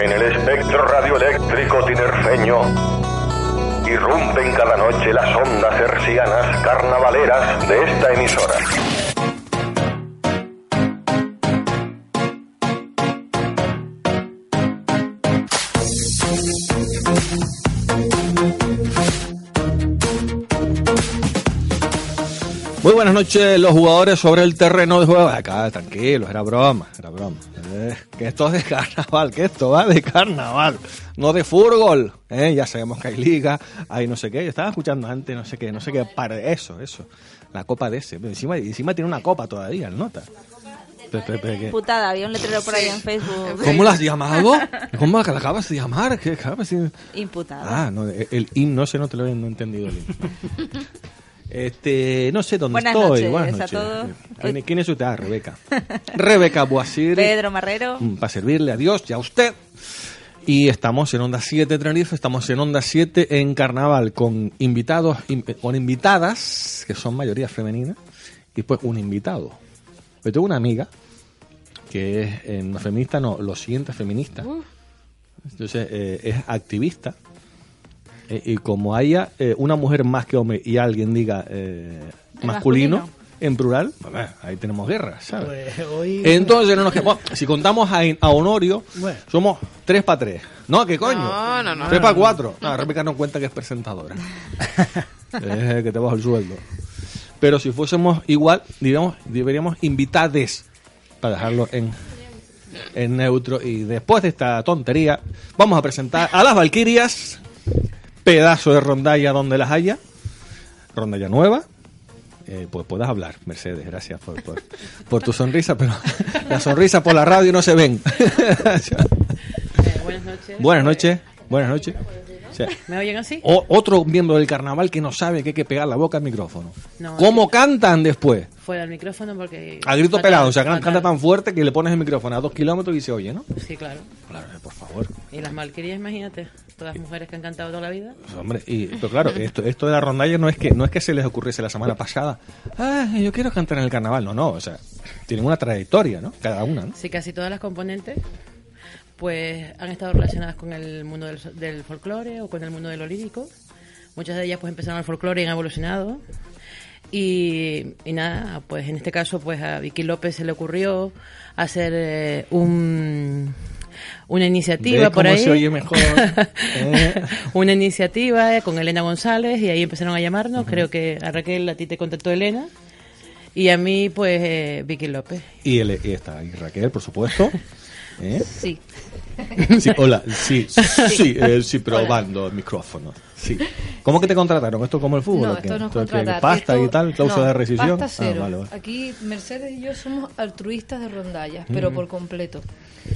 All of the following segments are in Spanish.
En el espectro radioeléctrico tinerfeño irrumpen cada noche las ondas hercianas carnavaleras de esta emisora. Buenas noches, los jugadores sobre el terreno de juego. Acá, tranquilo, era broma, era broma. Eh, que esto es de carnaval, que esto va de carnaval, no de fútbol. Eh, ya sabemos que hay liga, hay no sé qué. Yo estaba escuchando antes, no sé qué, no sé qué, para eso, eso. La copa de ese. Encima, encima tiene una copa todavía, el nota. Pe- pe- pe- que- Putada, había un letrero por ahí en Facebook. ¿Cómo la has llamado? ¿Cómo la acabas de llamar? ¿Qué acabas de- Imputada. Ah, no, el in no sé, no te lo he no he entendido el in. Este, no sé dónde Buenas estoy. noches Buenas a noches. todos. ¿Quién, quién es usted? Ah, Rebeca. Rebeca Boasir. Pedro Marrero. Mm, Para servirle a Dios y a usted. Y estamos en Onda 7 Tenerife, estamos en Onda 7 en Carnaval con invitados, in- con invitadas, que son mayoría femenina, y pues un invitado. Yo tengo una amiga que es eh, feminista, no, lo siguiente feminista. Entonces, eh, es activista. Eh, y como haya eh, una mujer más que hombre y alguien diga eh, masculino, masculino. en plural, bueno, ahí tenemos guerra, ¿sabes? Pues hoy. Entonces, no nos que- bueno, si contamos a, a Honorio, Bueno. somos 3 para 3. No, ¿qué coño? No, no, no. 3 para 4. No, Rebeca no cuenta que es presentadora. es que te bajo el sueldo. Pero si fuésemos igual, diríamos, deberíamos invitades para dejarlo en, en neutro. Y después de esta tontería, vamos a presentar a las Valquirias. Pedazo de rondalla donde las haya. Rondalla nueva. Eh, pues puedas hablar, Mercedes, gracias por, por, por tu sonrisa, pero la sonrisa por la radio no se ven. buenas noches. buenas noches, buenas noches. O sea, ¿Me oyen así? o- otro miembro del carnaval que no sabe que hay que pegar la boca al micrófono. No, ¿Cómo cantan después? Fuera del micrófono porque... A grito fatal, pelado, o sea, fatal. canta tan fuerte que le pones el micrófono a dos kilómetros y se oye, ¿no? Sí, claro. Claro, eh, por favor. Y las malquerías, imagínate, todas mujeres que han cantado toda la vida. Pues, hombre, y, pero claro, esto, esto de la rondalla no es que no es que se les ocurriese la semana pasada. Ah, yo quiero cantar en el carnaval. No, no, o sea, tienen una trayectoria, ¿no? Cada una, ¿no? Sí, casi todas las componentes pues han estado relacionadas con el mundo del, del folclore o con el mundo de lo lírico. Muchas de ellas pues empezaron el folclore y han evolucionado. Y, y nada, pues en este caso pues a Vicky López se le ocurrió hacer eh, un, una iniciativa ¿Ves por ahí. se oye mejor? Eh. una iniciativa eh, con Elena González y ahí empezaron a llamarnos. Creo que a Raquel a ti te contactó Elena y a mí pues eh, Vicky López. Y, y está ahí Raquel, por supuesto. ¿Eh? Sí. Sí, hola, sí, sí, eh, sí, probando el micrófono. Sí. ¿Cómo que te contrataron? ¿Esto como el fútbol? No, esto no es. ¿Pasta Esto- y tal? ¿Cláusula no, de rescisión? Pasta Ah, cero. vale, vale. Aquí Mercedes y yo somos altruistas de rondallas, pero por completo.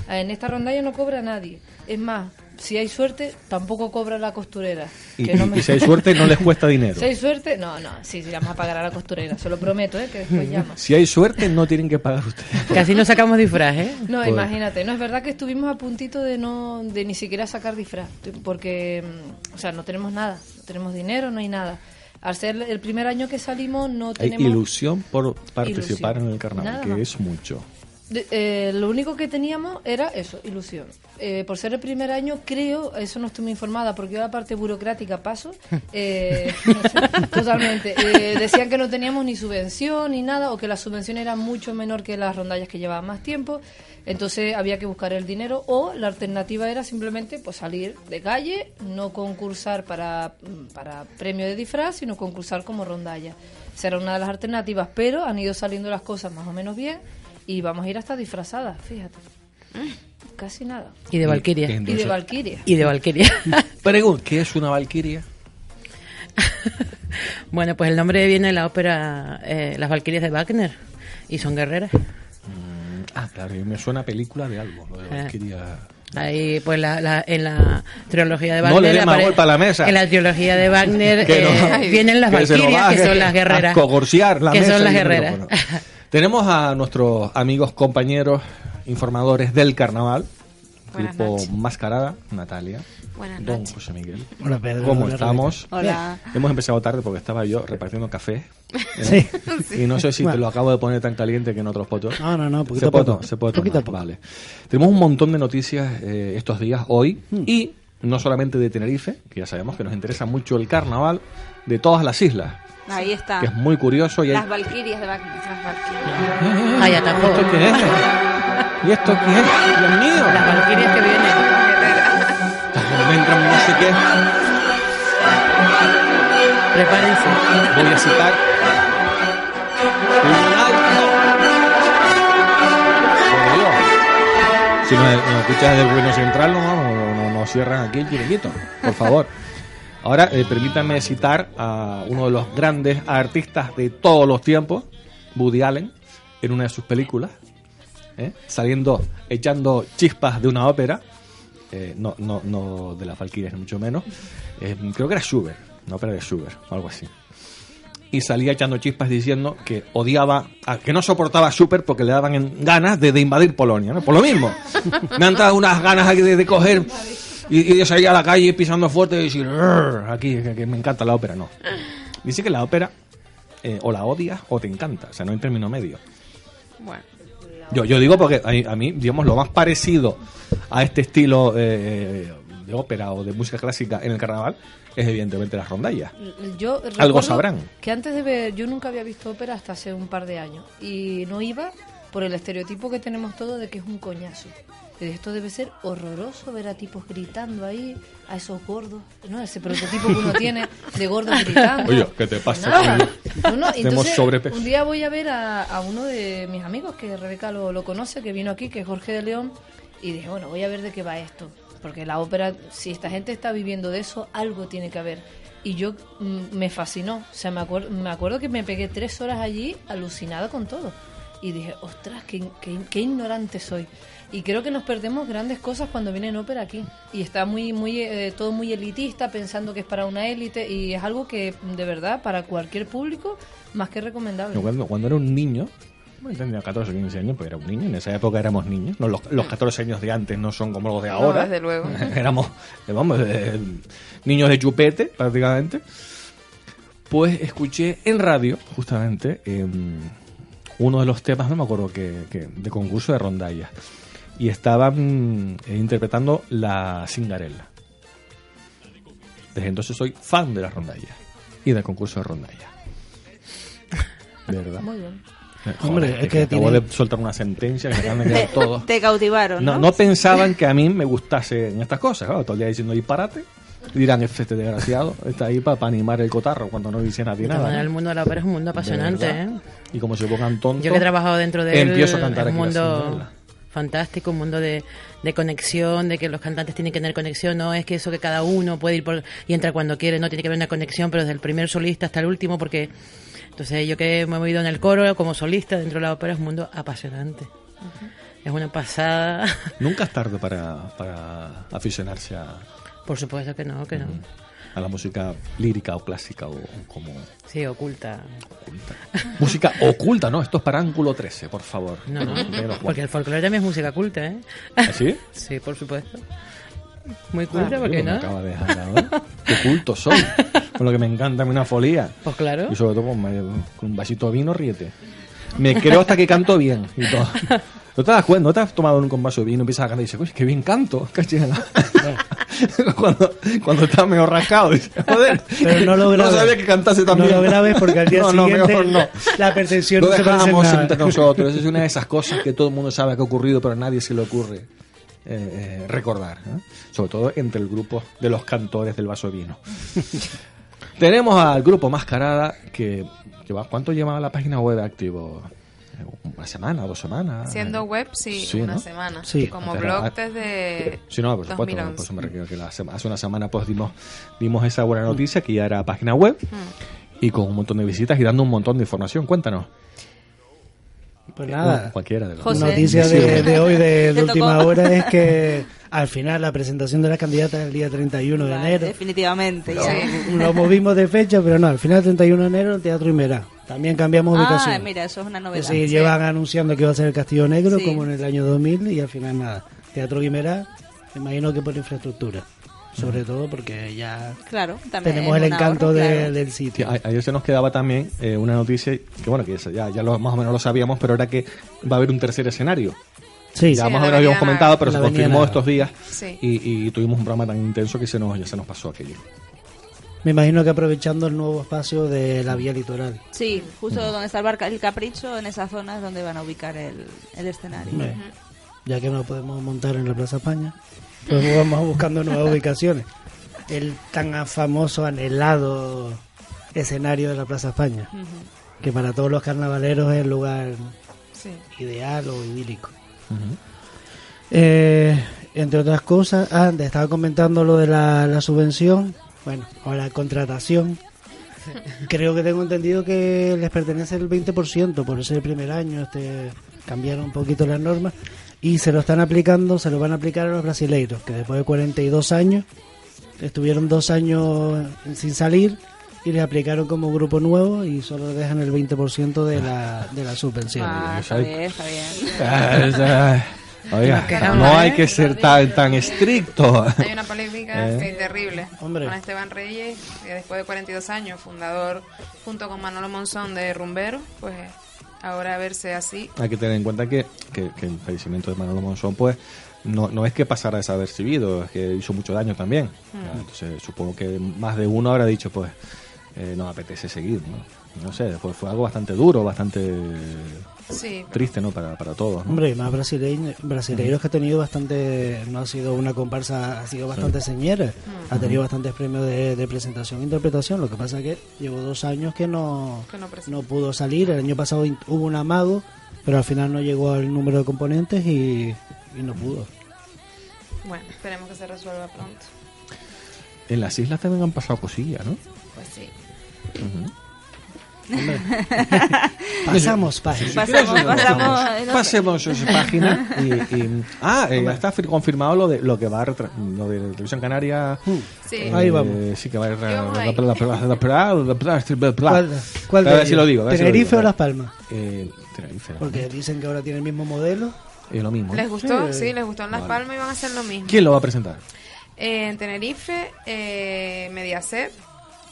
En esta rondalla no cobra nadie. Es más, si hay suerte, tampoco cobra la costurera. Y, que no y- me- y si hay suerte, no les cuesta dinero. Si hay suerte, no, no, sí, sí, vamos a pagar a la costurera, se lo prometo, ¿eh? que después llama. Si hay suerte, no tienen que pagar ustedes. Casi no sacamos disfraz, ¿eh? No, Joder. imagínate, no es verdad que estuvimos a puntito de no de ni siquiera sacar disfraz, porque mm, o sea, no tenemos nada, no tenemos dinero, no hay nada. Al ser el primer año que salimos no Hay tenemos ilusión por participar Ilusión. en el carnaval, Nada que más. es mucho. Eh, lo único que teníamos era eso, ilusión. Eh, por ser el primer año, creo, eso no estoy muy informada, porque yo la parte burocrática paso, eh, totalmente. Eh, decían que no teníamos ni subvención ni nada, o que la subvención era mucho menor que las rondallas que llevaban más tiempo, entonces había que buscar el dinero, o la alternativa era simplemente pues salir de calle, no concursar para, para premio de disfraz, sino concursar como rondalla. Esa era una de las alternativas, pero han ido saliendo las cosas más o menos bien y vamos a ir hasta disfrazadas, fíjate. Casi nada. Y de Valkyria. Y- de Valkyria. Y de Valkyria. Pregunta, ¿qué es una valquiria? bueno, pues el nombre viene de la ópera eh, Las Valquirias de Wagner. Y son guerreras. Ah, Ah, claro, y me suena a película de algo. Lo de Eh. Valkyria. Ahí, pues, la, la- en la trilogía de No Wagner. le dé más golpe a la mesa. En la trilogía de Wagner Que no. eh, vienen las valquirias, va que son las guerreras. a cogorciar la que mesa son las guerreras. Tenemos a nuestros amigos compañeros informadores del carnaval. Buenas grupo noches. Mascarada, Natalia. Buenas Don noches. José Miguel. Hola, Pedro. ¿Cómo Hola, estamos? Hola. Hemos empezado tarde porque estaba yo repartiendo café. Sí. Y no sé si te lo acabo de poner tan caliente que en otros potos. No, no, no, poquito se puede, se puede Poquito poco. Vale. Tenemos un montón de noticias eh, estos días, hoy, Hmm. y no solamente de Tenerife, que ya sabemos que nos interesa mucho el carnaval, de todas las islas, Ahí está. que es muy curioso. Y hay- Las Valquirias de Wagner. Las Valquirias. Ah, ya tapó. ¿Esto qué es? ¿Y esto qué es? Dios mío. Las valquirias que vienen. Entran no sé qué. Prepárense. Voy a citar. Si nos, nos escuchas desde el gobierno central, no, no, no, no cierran aquí el chiringuito. Por favor. Ahora, eh, permítanme citar a uno de los grandes artistas de todos los tiempos, Woody Allen, en una de sus películas, ¿eh? saliendo, echando chispas de una ópera, eh, no, no, no de las Valquirias, ni mucho menos, eh, creo que era Schubert, una ópera de Schubert, algo así. Y salía echando chispas diciendo que odiaba, que no soportaba a Schubert porque le daban en- ganas de, invadir Polonia, ¿no? Por lo mismo. Me han dado unas ganas de, de coger y, y salir a la calle pisando fuerte y decir, aquí, que, que me encanta la ópera, no. Dice que la ópera eh, o la odias o te encanta, o sea, no hay término medio. Bueno. Yo, yo digo porque a, a mí, digamos, lo más parecido a este estilo eh, de ópera o de música clásica en el carnaval es evidentemente las rondallas. Yo Algo sabrán. Que antes de ver, yo nunca había visto ópera hasta hace un par de años. Y no iba por el estereotipo que tenemos todos de que es un coñazo. Que esto debe ser horroroso ver a tipos gritando ahí, a esos gordos, ¿no? Ese prototipo que uno tiene de gordos gritando. Oye, ¿qué te pasa? No, no, Tenemos entonces, sobrepeso. un día voy a ver a, a uno de mis amigos, que Rebeca lo, lo conoce, que vino aquí, que es Jorge de León, y dije, bueno, voy a ver de qué va esto. Porque la ópera, si esta gente está viviendo de eso, algo tiene que haber. Y yo mm, me fascinó. O sea, me, acuer- me acuerdo que me pegué tres horas allí alucinada con todo. Y dije, ostras, qué, qué- qué ignorante soy. Y creo que nos perdemos grandes cosas cuando viene ópera aquí. Y está muy, muy, eh, todo muy elitista, pensando que es para una élite. Y es algo que, de verdad, para cualquier público, más que recomendable. Cuando, cuando era un niño, bueno, tenía 14 o 15 años, pero era un niño, en esa época éramos niños. No, los, los 14 años de antes no son como los de No, ahora. desde luego. éramos, eh, vamos, eh, niños de chupete, prácticamente. Pues escuché en radio, justamente, em, uno de los temas, no me acuerdo que, que- de concurso de rondallas. Y estaban eh, interpretando la Cingarella. Desde entonces soy fan de las rondallas y del concurso de rondallas. De verdad. Muy bien. Joder, Hombre, es que acabo tiene- de soltar una sentencia que me acaban de quedar Te, todos. te cautivaron, No, ¿no? no pensaban que a mí me gustase en estas cosas. Claro, todo el día diciendo disparate. Dirán, "Este desgraciado está ahí para animar el cotarro cuando no dice nadie De nada. ¿no? el mundo de la ópera es un mundo apasionante, De ¿eh? Y como se pongan tontos. Yo que he trabajado dentro de él, empiezo a cantar es un aquí la mundo. Fantástico, un mundo de, de conexión, de que los cantantes tienen que tener conexión, no es que eso que cada uno puede ir por, y entra cuando quiere, no tiene que haber una conexión, pero desde el primer solista hasta el último, porque entonces yo que me he movido en el coro como solista dentro de la ópera es un mundo apasionante. Es una pasada. Nunca es tarde para, para aficionarse a, Por supuesto que no, que no. A la música lírica o clásica o como Sí, oculta. oculta. música oculta, ¿no? Esto es para ángulo 13, por favor. No, no. Juan. Porque el folclore también es música culta, ¿eh? ¿Así? Sí, por supuesto. Muy culta, ¿por Uy, qué me no? acaba de dejar ahora. Qué culto soy. Con lo que me encanta una folía. Pues claro. Y sobre todo con, con un vasito de vino, ríete. Me creo hasta que canto bien y todo. ¿No te das cuenta? ¿No te has tomado nunca un vaso de vino y empiezas a cantar y dices, uy, qué bien canto? cachina?". cuando, cuando estás medio rascado, dices, joder, Pero no lo grabes. sabía que cantase tan No bien. lo grabes porque al día No, no, siguiente mejor no. la percepción Lo no se parece nada. entre nosotros. Es una de esas cosas que todo el mundo sabe que ha ocurrido, pero a nadie se le ocurre eh, eh, recordar. ¿eh? Sobre todo entre el grupo de los cantores del vaso de vino. Tenemos al grupo Mascarada que lleva, ¿cuánto lleva la página web activo? ¿Una semana, dos semanas? Siendo Eh, web, sí, Sí, una ¿no? semana. Sí. Como blog desde Sí, no, por supuesto, 2011. por eso me refiero que la sema- hace una semana pues dimos, dimos esa buena noticia que ya era página web y con un montón de visitas y dando un montón de información. Cuéntanos. Pues nada. No, cualquiera de los José. Noticia de, de hoy, de, de última hora, es que al final la presentación de las candidatas es el día 31 de enero. Definitivamente. ya. Lo movimos de fecha, pero no, al final 31 de enero en Teatro Imerá. También cambiamos Ah, ubicación. mira, eso es una Es novedad. decir, llevan anunciando que va a ser el Castillo Negro Sí. como en el año 2000 y al final nada. Teatro Guimerá, me imagino que por infraestructura. Sobre todo porque ya Claro, tenemos el encanto ahorro, de- claro. del Sí, sitio. a- ayer se nos quedaba también eh, una noticia que bueno que ya, ya lo, más o menos lo sabíamos pero era que va a haber un tercer escenario Sí, ya Sí, más o menos habíamos comentado pero se confirmó estos días Sí. y, y tuvimos un programa tan intenso que se nos ya se nos pasó aquello Me imagino que aprovechando el nuevo espacio de la vía litoral. Sí, justo donde está el, bar, el Capricho, en esa zona es donde van a ubicar el, el escenario. Ya que no podemos montar en la Plaza España, pues vamos buscando nuevas ubicaciones. El tan famoso, anhelado escenario de la Plaza España, que para todos los carnavaleros es el lugar Sí. ideal o idílico. Eh, entre otras cosas, ah, te estaba comentando lo de la, la subvención, bueno, la contratación. Creo que tengo entendido que les pertenece el 20% por ser el primer año, este cambiaron un poquito las normas y se lo están aplicando, se lo van a aplicar a los brasileiros, que después de 42 años estuvieron dos años sin salir y les aplicaron como grupo nuevo y solo dejan el 20% de la, de la subvención. Ah, está bien, está bien. Oiga, no hay que ser tan, tan estricto. Hay una polémica Eh. terrible Hombre. con Esteban Reyes, que después de 42 años, fundador junto con Manolo Monzón de Rumbero, pues ahora verse así. Hay que tener en cuenta que, que- que el fallecimiento de Manolo Monzón, pues, no, no es que pasara desapercibido, es que hizo mucho daño también. Entonces, supongo que más de uno habrá dicho, pues, eh, no me apetece seguir, ¿no? No sé, pues fue algo bastante duro, bastante Sí, triste, ¿no? Para, para todos, ¿no? Hombre, y más brasileños, brasileiros que ha tenido bastante, no ha sido una comparsa, ha sido bastante señera, ha tenido bastantes premios de, de presentación e interpretación, lo que pasa que llevo dos años que no, Que no no pudo salir, el año pasado hubo un amago, pero al final no llegó al número de componentes y, y no pudo. bueno, esperemos que se resuelva pronto. En las islas también han pasado cosillas, ¿no? Pues sí. Pasamos página. Pasamos. Pasemos esa página y, y- ah, eh, está fir- confirmado lo de lo que va a retra- lo de Televisión Canaria. Sí. eh, Ahí vamos. Sí que va a. ¿Cuál, cuál a de ver si lo digo. si ¿Tenerife o Las Palmas? Eh, Tenerife. Porque dicen que ahora tiene el mismo modelo. Es lo mismo. ¿Les gustó? Sí. Sí, les gustó en Las Palmas y van a hacer lo mismo. ¿Quién lo va a presentar? Eh, en Tenerife, eh, Mediaset.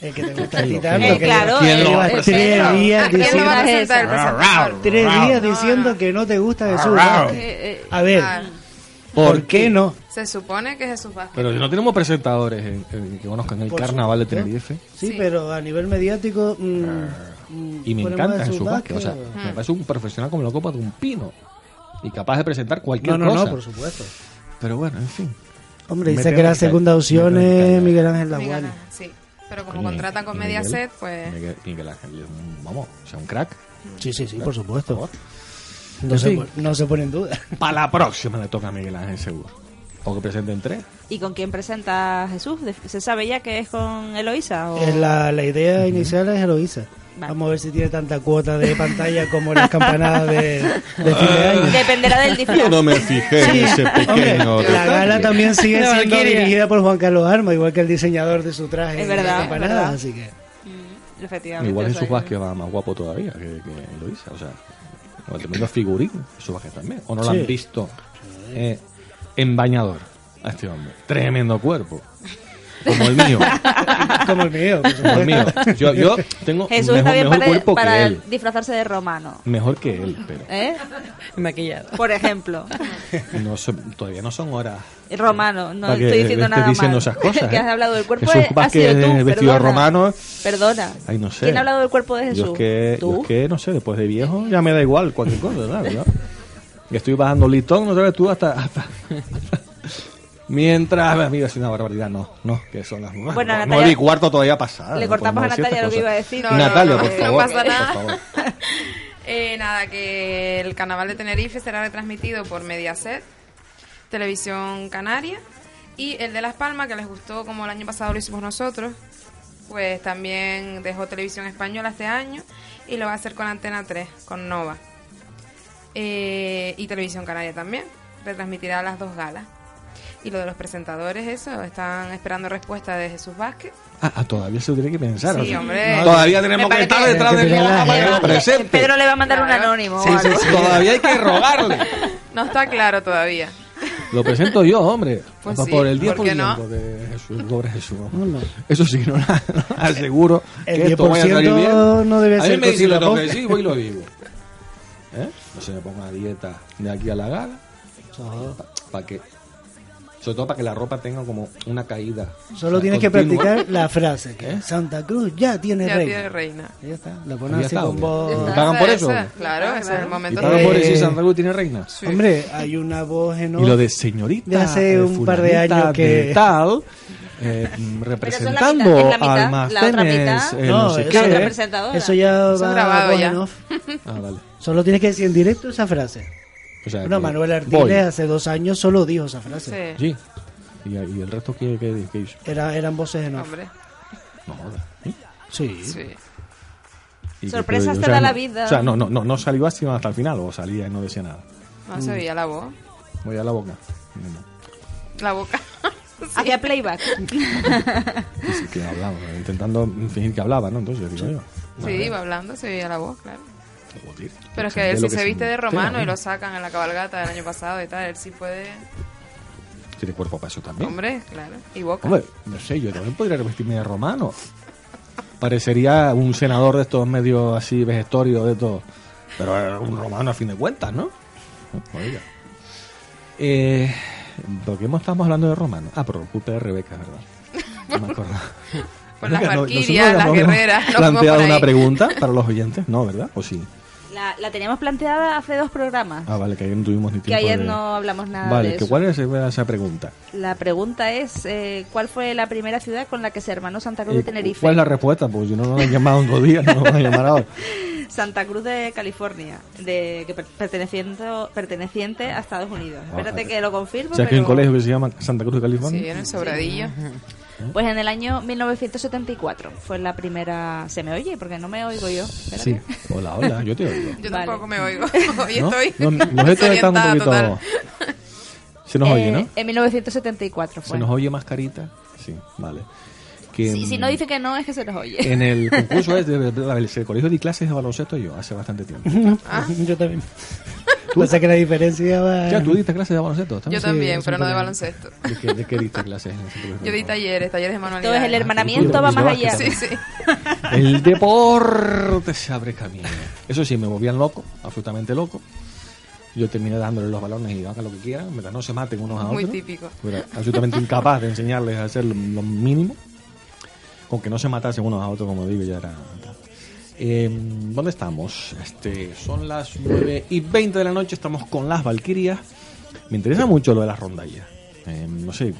El que te gusta a ti Eh, tanto, que claro, lleva ¿quién lo va a tres presentar? días ¿A quién lo diciendo, tres días No, diciendo no. que no te gusta Jesús. Vázquez. Eh, eh, A ver, Ah, ¿por qué no? se supone que Jesús Vázquez. Pero no tenemos presentadores en- en- que conozcan el Por carnaval de. Tenerife. Sí, Sí. pero a nivel mediático. mm, mm, Y me encanta Jesús Jesús Vázquez. O sea, Vázquez. me parece un profesional como la copa de un pino. Y capaz de presentar cualquier No, no, cosa. no, por supuesto. Pero bueno, en fin. Hombre, Me dice que la segunda opción es. Miguel Ángel. Ángel, sí. Pero como Coño, contratan con Mediaset, pues. Miguel, Miguel Ángel, es un- vamos, o sea, un crack. Sí, sí, sí, por supuesto. No se, no se pone en duda. Para la próxima le toca a Miguel Ángel seguro. O que presenten tres. ¿Y con quién presenta Jesús? ¿De- ¿Se sabe ya que es con Eloísa? O... Eh, La, la idea inicial es Eloísa. Vale. Vamos a ver si tiene tanta cuota de pantalla como las campanadas de, de fin de año. Dependerá del disfraz. Yo no me fijé en ese pequeño Hombre, la gala también sigue No, siendo Valkyria. dirigida por Juan Carlos Arma, igual que el diseñador de su traje Es de verdad, campanadas, es verdad. así que Mm, Efectivamente. Igual Jesús que- Vázquez va más guapo todavía que, que Eloísa. O sea, o el tremendo figurín, Jesús Vázquez también. ¿O no lo Sí. han visto eh, en bañador a este hombre? Tremendo cuerpo. Como el mío. como el mío, Como el mío. Yo, yo tengo Jesús mejor, está bien mejor para, cuerpo para que él. disfrazarse de romano. Mejor que él, pero ¿Eh? Maquillado. Por ejemplo. no todavía no son horas. Romano, no estoy diciendo nada diciendo mal. esas cosas, que ¿eh? has hablado del cuerpo Jesús de, eh, vestido perdona. romano. Perdona. Ay, no sé. ¿Quién ha hablado del cuerpo de Yo Jesús? es que, yo ¿Tú? es que, no sé, después de viejo ya me da igual cualquier cosa, claro. ¿No? Y estoy bajando listón, no sabes tú, hasta... hasta- Mientras, mira, es una barbaridad, no, no, que son las nueve. Bueno, no, Natalia- y cuarto todavía pasada. Le no cortamos a podemos decir Natalia lo que iba a decir. No, no, Natalia, no, por no favor. pasa nada. Por favor. Eh, nada, que el carnaval de Tenerife será retransmitido por Mediaset, Televisión Canaria, y el de Las Palmas, que les gustó como el año pasado lo hicimos nosotros, pues también dejó Televisión Española este año y lo va a hacer con Antena 3, con Nova. Eh, y Televisión Canaria también. Retransmitirá las dos galas. Y lo de los presentadores, eso, están esperando respuesta de Jesús Vázquez. Ah, ah, todavía se lo tiene que pensar. Sí, o sea, hombre. Todavía tenemos que estar parece- detrás de que la para que presente. Pedro le va a mandar un Claro. anónimo. o Sí, sí, sí, todavía hay que rogarle. No está claro todavía. Lo presento yo, hombre. Pues sí, por el ¿por qué 10% no? de Jesús, pobre Jesús. No. Eso sí, no, no aseguro El que esto vaya a salir 10% bien. no debe a mí ser me cocina lo que decir, voy y lo digo. ¿Eh? No se me ponga a dieta de aquí a la gala. Para que, sobre todo para que la ropa tenga como una caída. Solo o sea, tienes que continua. practicar la frase que ¿Eh? Santa Cruz ya tiene Ya reina. tiene reina. Y Ya está, la Ya pones así está, con ¿o voz... ¿Me pagan por eso? Esa, Claro, ese es el ¿Y momento. pagan de- por decir Eh, Santa Cruz tiene reina? Sí. Hombre, hay una voz en Y lo de señorita. De hace eh, un par de años que- de tal. eh, representando es la mitad, la otra almacenes, mitad. eh, no, sé eso, qué. Eso ya Eso va grabado voz ya. en off. Ah, vale. Solo tienes que decir en directo esa frase. O sea, Bueno, que Manuel voy. Artiles hace dos años solo dijo esa frase. Sí, Sí. ¿Y, y el resto qué, qué, qué hizo? Era, eran voces en off. hombre. No jodas. ¿Sí? Sí. Sí. ¿Y Sorpresas te da la vida. O sea, no, no, no, no salió así hasta el final o salía y no decía nada. No se veía la voz. Voy a la boca. No. La boca. Hacía playback. Y sí que hablaba, intentando fingir que hablaba, ¿no? Entonces, digo yo. Sí, iba hablando, se veía la voz, claro. Joder, Pero es que él sí se viste de romano y lo sacan en la cabalgata del año pasado y tal. Él sí puede. Tiene cuerpo para eso también. Hombre, claro. Y boca. Hombre, no sé, yo también podría revestirme de romano. Parecería un senador de estos medios así vejestorios de estos. Pero un romano a fin de cuentas, ¿no? Oiga. Eh, ¿Por qué estamos hablando de romano? Ah, por culpa de Rebeca, ¿verdad? No me acuerdo. Por las no- las guerreras, planteado una pregunta para los oyentes? No, ¿verdad? ¿O sí? La, la teníamos planteada hace dos programas. Ah, vale, que ayer no tuvimos ni que tiempo ayer de- no hablamos nada Vale, de que eso. ¿cuál es esa pregunta? La pregunta es, eh, ¿cuál fue la primera ciudad con la que se hermanó Santa Cruz de Eh, Tenerife? ¿Cuál es la respuesta? Porque si no nos han llamado en dos días, no nos van a llamar ahora. Santa Cruz de California, de que per- perteneciente, perteneciente a Estados Unidos. Espérate que lo confirmo. O sea, que hay un pero- colegio que se llama Santa Cruz de California. Sí, en el sobradillo. Pues en el año 1974 fue la primera... ¿Se me oye? Porque no me oigo yo. Espérate. Sí. Hola, hola, yo te oigo. Yo Vale. tampoco me oigo. Hoy ¿No? estoy. No, estando un poquito... total. Se nos oye, Eh, ¿no? En 1974 ¿Se fue. nos oye más carita? Sí, vale. Que, Si, si mm, no dice que no, es que se nos oye. En el concurso es de, de- de- el colegio de clases de baloncesto yo, hace bastante tiempo. Yo también. Pasa que la diferencia va... Ya, tú diste clases de baloncesto. Yo Sí, también, pero no de baloncesto. ¿De qué, de qué diste clases? Yo di talleres, talleres de manualidades. Entonces el Tú, hermanamiento va tú, más tú, allá. tú, Sí, sí. El deporte se abre camino. Eso sí, me volvían loco, absolutamente loco. Yo terminé dándole los balones y hagan lo que quieran, mientras no se maten unos a otros. Muy típico. Era absolutamente incapaz de enseñarles a hacer lo, lo mínimo. Con que no se matasen unos a otros, como digo, ya era. Eh, ¿Dónde estamos? Este, son las 9 y 20 de la noche, estamos con las Valquirias. Me interesa mucho lo de las rondallas. Eh, no sé,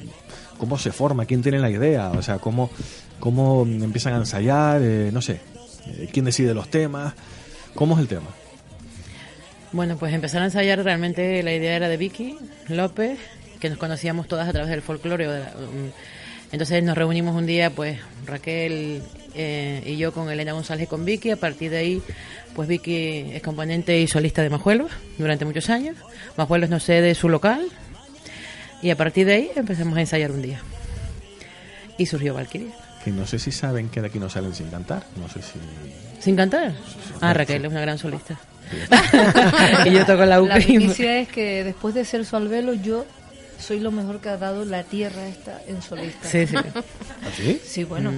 cómo se forma, quién tiene la idea, o sea, cómo, cómo empiezan a ensayar, eh, no sé, eh, quién decide los temas, cómo es el tema. Bueno, pues empezar a ensayar realmente la idea era de Vicky López, que nos conocíamos todas a través del folclore. o de la- um, Entonces nos reunimos un día, pues Raquel eh, y yo con Elena González y con Vicky. A partir de ahí, pues Vicky es componente y solista de Majuelos durante muchos años. Majuelos nos cede su local y a partir de ahí empezamos a ensayar un día. Y surgió Valkyria. Que no sé si saben que de aquí no salen sin cantar, no sé si... ¿Sin cantar? Ah, Raquel es una gran solista. y yo toco la La ukelele. noticia es que después de ser su albelo, yo soy lo mejor que ha dado la tierra esta en solista. Sí, sí. ¿Así? Sí, bueno.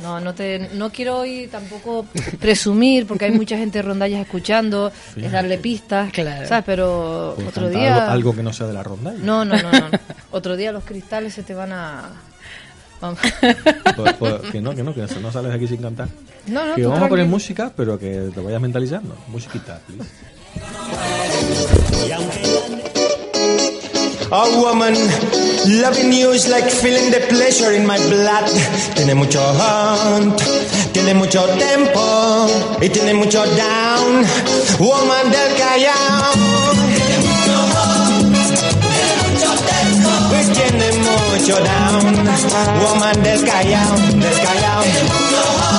No, no te, no quiero hoy tampoco presumir porque hay mucha gente de rondallas escuchando, es darle pistas, Claro. ¿sabes? Pero Pues otro día Algo, algo que no sea de la ronda. no, no, no, no. Otro día los cristales se te van a Vamos. Pues- pues que no, que no, que no sales de aquí sin cantar. No, no, que vamos a poner música, pero que te vayas mentalizando. Musiquita, please. A woman loving you is like feeling the pleasure in my blood. Tiene mucho hunt, tiene mucho tempo y tiene mucho down. Woman del Callao. Pues tiene mucho down. Woman del Callao, del Callao.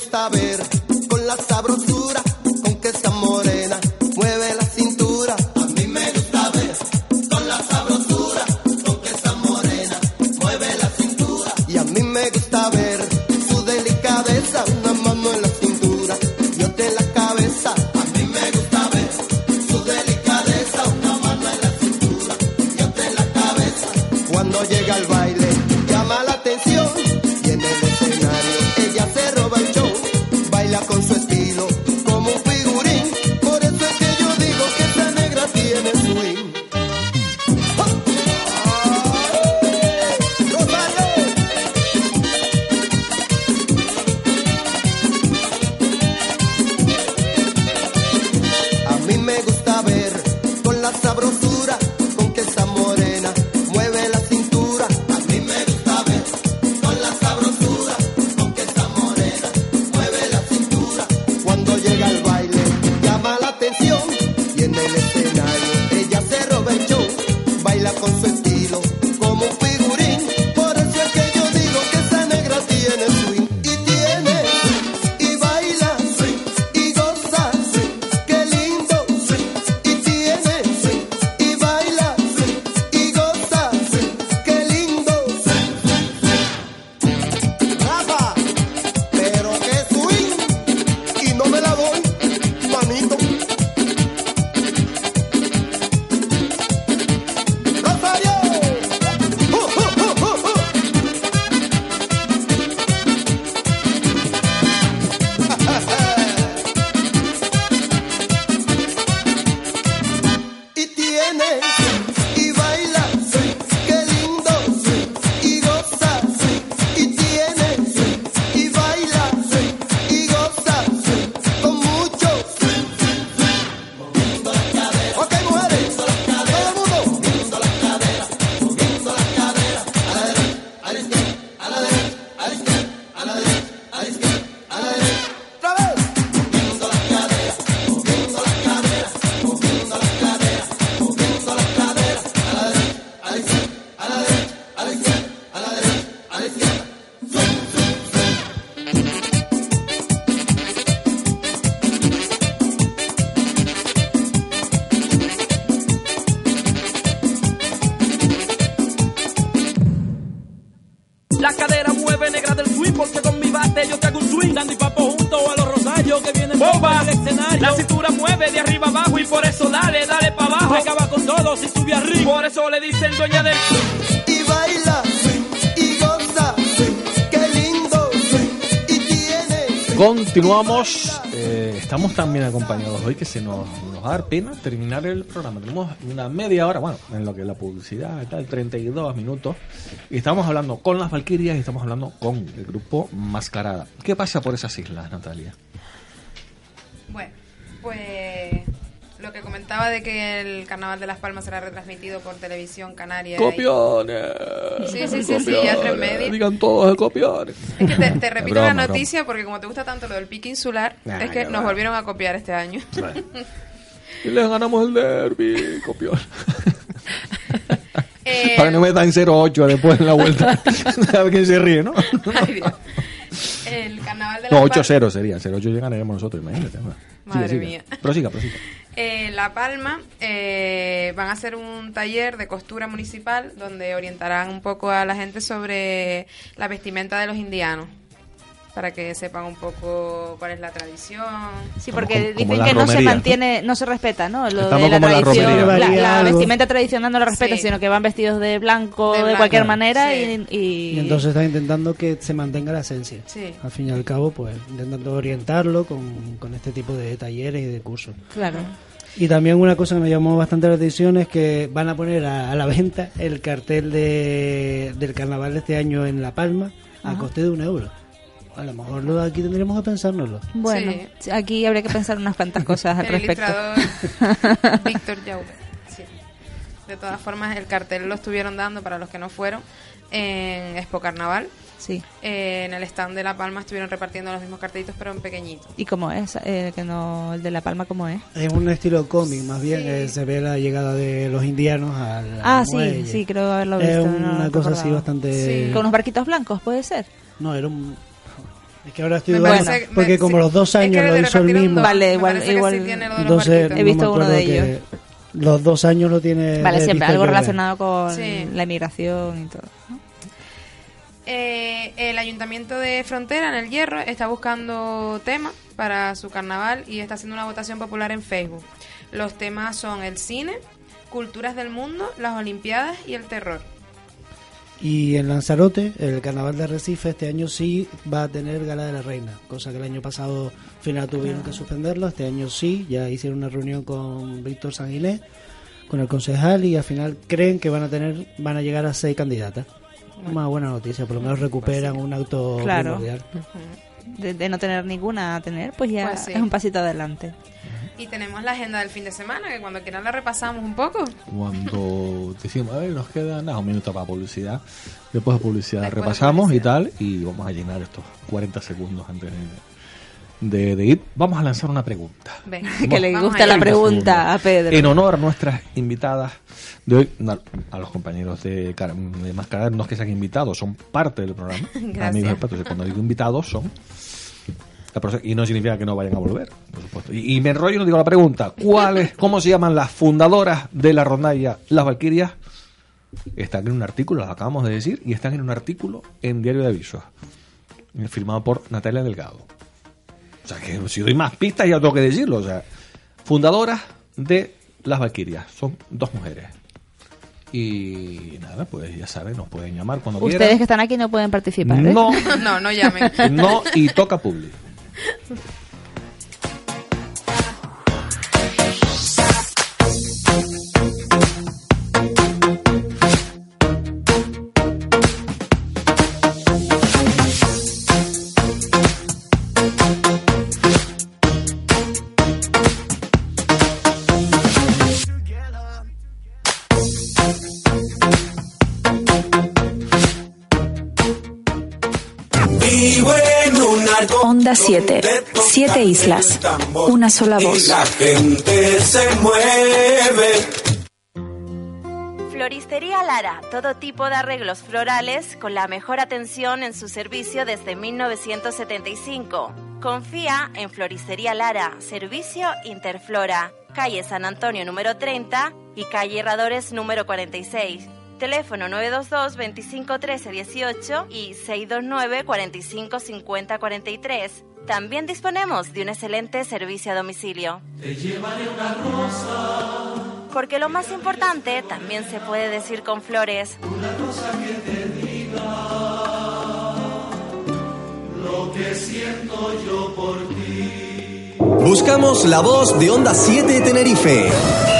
Gusta ver Continuamos. eh, estamos tan bien acompañados hoy que se nos, nos va a dar pena terminar el programa. Tenemos una media hora, bueno, en lo que es la publicidad, tal, 32 minutos. Y estamos hablando con las Valquirias y estamos hablando con el grupo Mascarada. ¿Qué pasa por esas islas, Natalia? Bueno, pues lo que comentaba de que el Carnaval de Las Palmas será retransmitido por televisión canaria. ¡Copiones! Sí, sí, sí, sí, ya tres medios. Digan todos de copiones. Es que te, te repito Broma, la broma. noticia porque como te gusta tanto lo del pique insular, Nah, es que nos va. volvieron a copiar este año. Y les ganamos el derby, copión. Eh, Para que no metan 0-8 después en la vuelta. A ver quién se ríe, ¿no? Ay, Dios. El carnaval de No, Las Palmas. 8-0 sería. 0-8 ya ganaremos nosotros, imagínate. ¿no? Madre Sigue, sigue. mía. Prosiga, prosiga. En La Palma eh, van a hacer un taller de costura municipal donde orientarán un poco a la gente sobre la vestimenta de los indianos para que sepan un poco cuál es la tradición. Sí, porque como dicen la que no se mantiene, no se respeta, ¿no? Lo Estamos de la como la tradición. romería. La, la vestimenta tradicional no lo respeta, Sí. sino que van vestidos de blanco De cualquier manera Sí. y, y- Y entonces está intentando que se mantenga la esencia. Sí. Al fin y al cabo, pues intentando orientarlo con, con este tipo de talleres y de cursos. Claro. Y también una cosa que me llamó bastante la atención es que van a poner a, a la venta el cartel de, del carnaval de este año en La Palma a coste de un euro. A lo mejor lo de aquí tendríamos que pensárnoslo. Bueno, Sí. aquí habría que pensar unas cuantas cosas al El respecto. ilustrador Víctor Jaube. Sí. De todas formas, el cartel lo estuvieron dando para los que no fueron en Expo Carnaval. Sí. Eh, en el stand de La Palma estuvieron repartiendo los mismos cartelitos, pero en pequeñito. ¿Y cómo es? Eh, que no, el de La Palma, ¿cómo es? Es un estilo cómic, más bien Sí. eh, se ve la llegada de los indianos al, Ah, sí, muelle. sí, creo haberlo Es visto. una no cosa así bastante... Sí. Con unos barquitos blancos, ¿puede ser? No, era un... Es que ahora estoy dudando, parece- porque me- como sí. los dos Es que años lo hizo el mismo. dos, Vale, igual- igual- sí Entonces. He visto no uno de ellos. Los dos años lo tiene. Vale, siempre algo relacionado con Sí. la inmigración y todo. ¿no? Eh, el Ayuntamiento de Frontera, en el Hierro, está buscando temas para su carnaval y está haciendo una votación popular en Facebook. Los temas son el cine, culturas del mundo, las Olimpiadas y el terror. Y en Lanzarote, el carnaval de Recife este año sí va a tener Gala de la Reina, cosa que el año pasado al final tuvieron que suspenderlo. Este año sí, ya hicieron una reunión con Víctor Sanguiné, con el concejal, y al final creen que van a tener, van a llegar a seis candidatas. Una buena noticia, por lo menos recuperan un acto Claro. primordial. De, de no tener ninguna a tener, pues ya Pues sí. es un pasito adelante. Y tenemos la agenda del fin de semana, que cuando quieran la repasamos un poco. Cuando decimos, a ver, nos queda nada, un minuto para publicidad. Después de publicidad Después de repasamos publicidad. y tal, y vamos a llenar estos 40 segundos antes de, de- de ir. Vamos a lanzar una pregunta. Que le gusta la pregunta a Pedro. En honor a nuestras invitadas de hoy, a los compañeros de, de no es que sean invitados, son parte del programa. Gracias. Amigos del Cuando digo invitados son. Y no significa que no vayan a volver, por supuesto. Y, y me enrollo y no digo la pregunta. ¿Cuáles, cómo se llaman las fundadoras de la rondalla Las Valquirias? Están en un artículo, las acabamos de decir, y están en un artículo en Diario de Avisos, firmado por Natalia Delgado. O sea, que si doy más pistas ya tengo que decirlo. O sea, fundadoras de Las Valquirias. Son dos mujeres. Y nada, pues ya saben, nos pueden llamar cuando Ustedes quieran. que están aquí no pueden participar. ¿eh? No, No, no llamen. no, y toca publi. Siete islas. Una sola voz. la gente se mueve. Floristería Lara, todo tipo de arreglos florales con la mejor atención en su servicio desde 1975. Confía en Floristería Lara, servicio Interflora, calle San Antonio número 30 y calle Herradores número 46. Teléfono 922 25 13 18 y 629 45 50 43. También disponemos de un excelente servicio a domicilio. Porque lo más importante también se puede decir con flores. Buscamos la voz de Onda 7 Tenerife.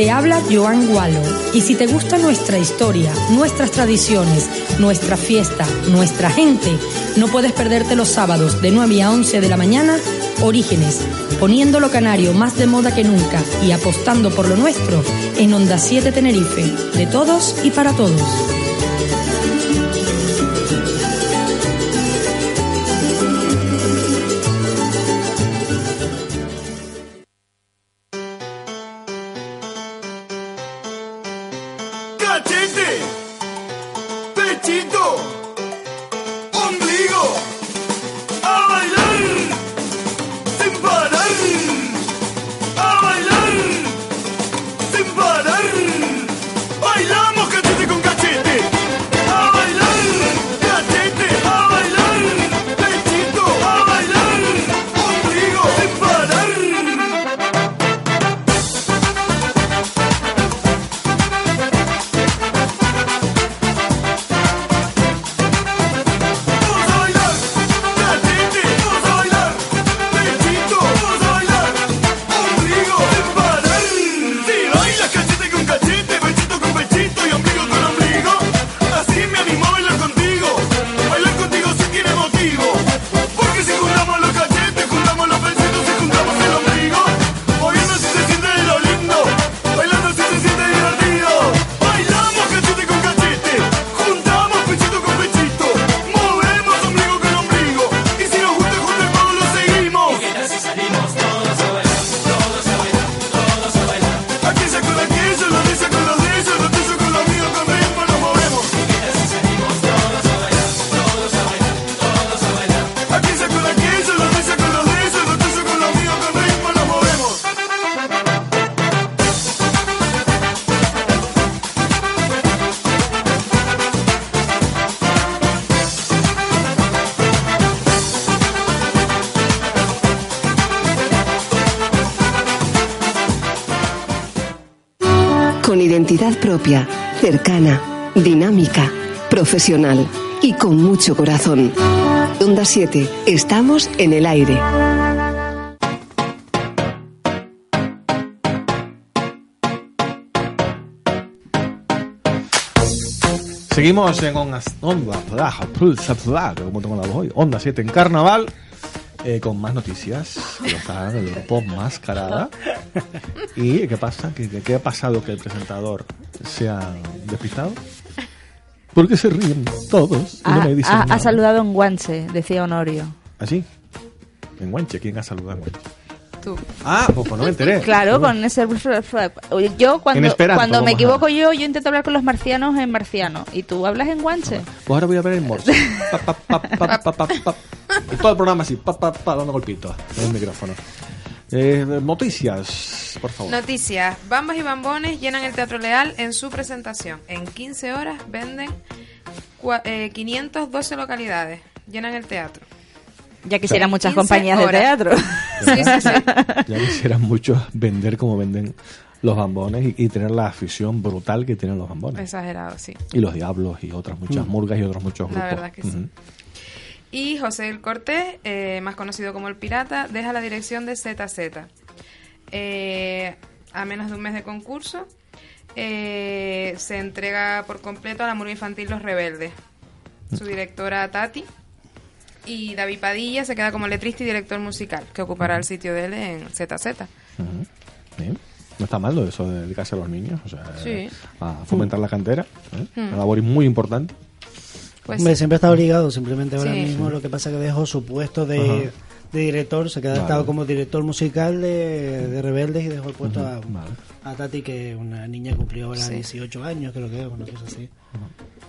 Te habla Joan Gualo. Y si te gusta nuestra historia, nuestras tradiciones, nuestra fiesta, nuestra gente, no puedes perderte los sábados de 9 a 11 de la mañana, Orígenes, poniendo lo canario más de moda que nunca y apostando por lo nuestro en Onda 7 Tenerife, de todos y para todos. Propia, cercana, dinámica, profesional y con mucho corazón. Onda 7, estamos en el aire. Seguimos en Onda, onda, como tengo la voz hoy. Onda 7 en carnaval. eh, con más noticias. Está el grupo Mascarada. ¿Y qué pasa? ¿Qué, qué- qué ha pasado que el presentador se ha despistado? ¿Por qué se ríen todos? Y no Ha, me dicen ha- ha saludado en Guanche, decía Honorio. ¿Así? En Guanche, ¿quién ha saludado en Guanche? Tú. Ah, pues, pues no me enteré. Claro, No. con ese... Yo En cuando, cuando me vamos a equivoco yo, yo intento hablar con los marcianos en marciano. ¿Y tú hablas en Guanche? Pues ahora voy a ver el morse. Pa, pa, pa, pa, pa, pa, pa. Y todo el programa así, pa, pa, pa, dando golpitos en el micrófono. Eh, noticias, por favor. Noticias. Bambas y bambones llenan el Teatro Leal en su presentación. En 15 horas venden eh, 512 localidades. Llenan el teatro. Ya quisieran muchas 15 compañías de horas. teatro. Sí, sí, sí. Ya quisieran muchos vender como venden los bambones y, y tener la afición brutal que tienen los bambones. Exagerado, sí. Y los diablos y otras muchas Mm. murgas y otros muchos La grupos. verdad que sí. Y José del Cortés, eh, más conocido como el Pirata, deja la dirección de ZZ. Eh, a menos de un mes de concurso, eh, se entrega por completo a la murga infantil Los Rebeldes. Su directora Tati. Y David Padilla se queda como letrista y director musical, que ocupará el sitio de él en ZZ. Ujú. Bien. No está mal eso de dedicarse a los niños, o sea, Sí. a fomentar la cantera. ¿eh? Una labor muy importante. Pues Hombre, siempre está obligado, simplemente ahora Sí. mismo lo que pasa es que dejó su puesto de, Ajá. de director, se queda Vale. estado como director musical de, de Rebeldes y dejó el puesto a, Vale. a Tati, que es una niña que cumplió ahora Sí. 18 años, creo que es, una cosa así.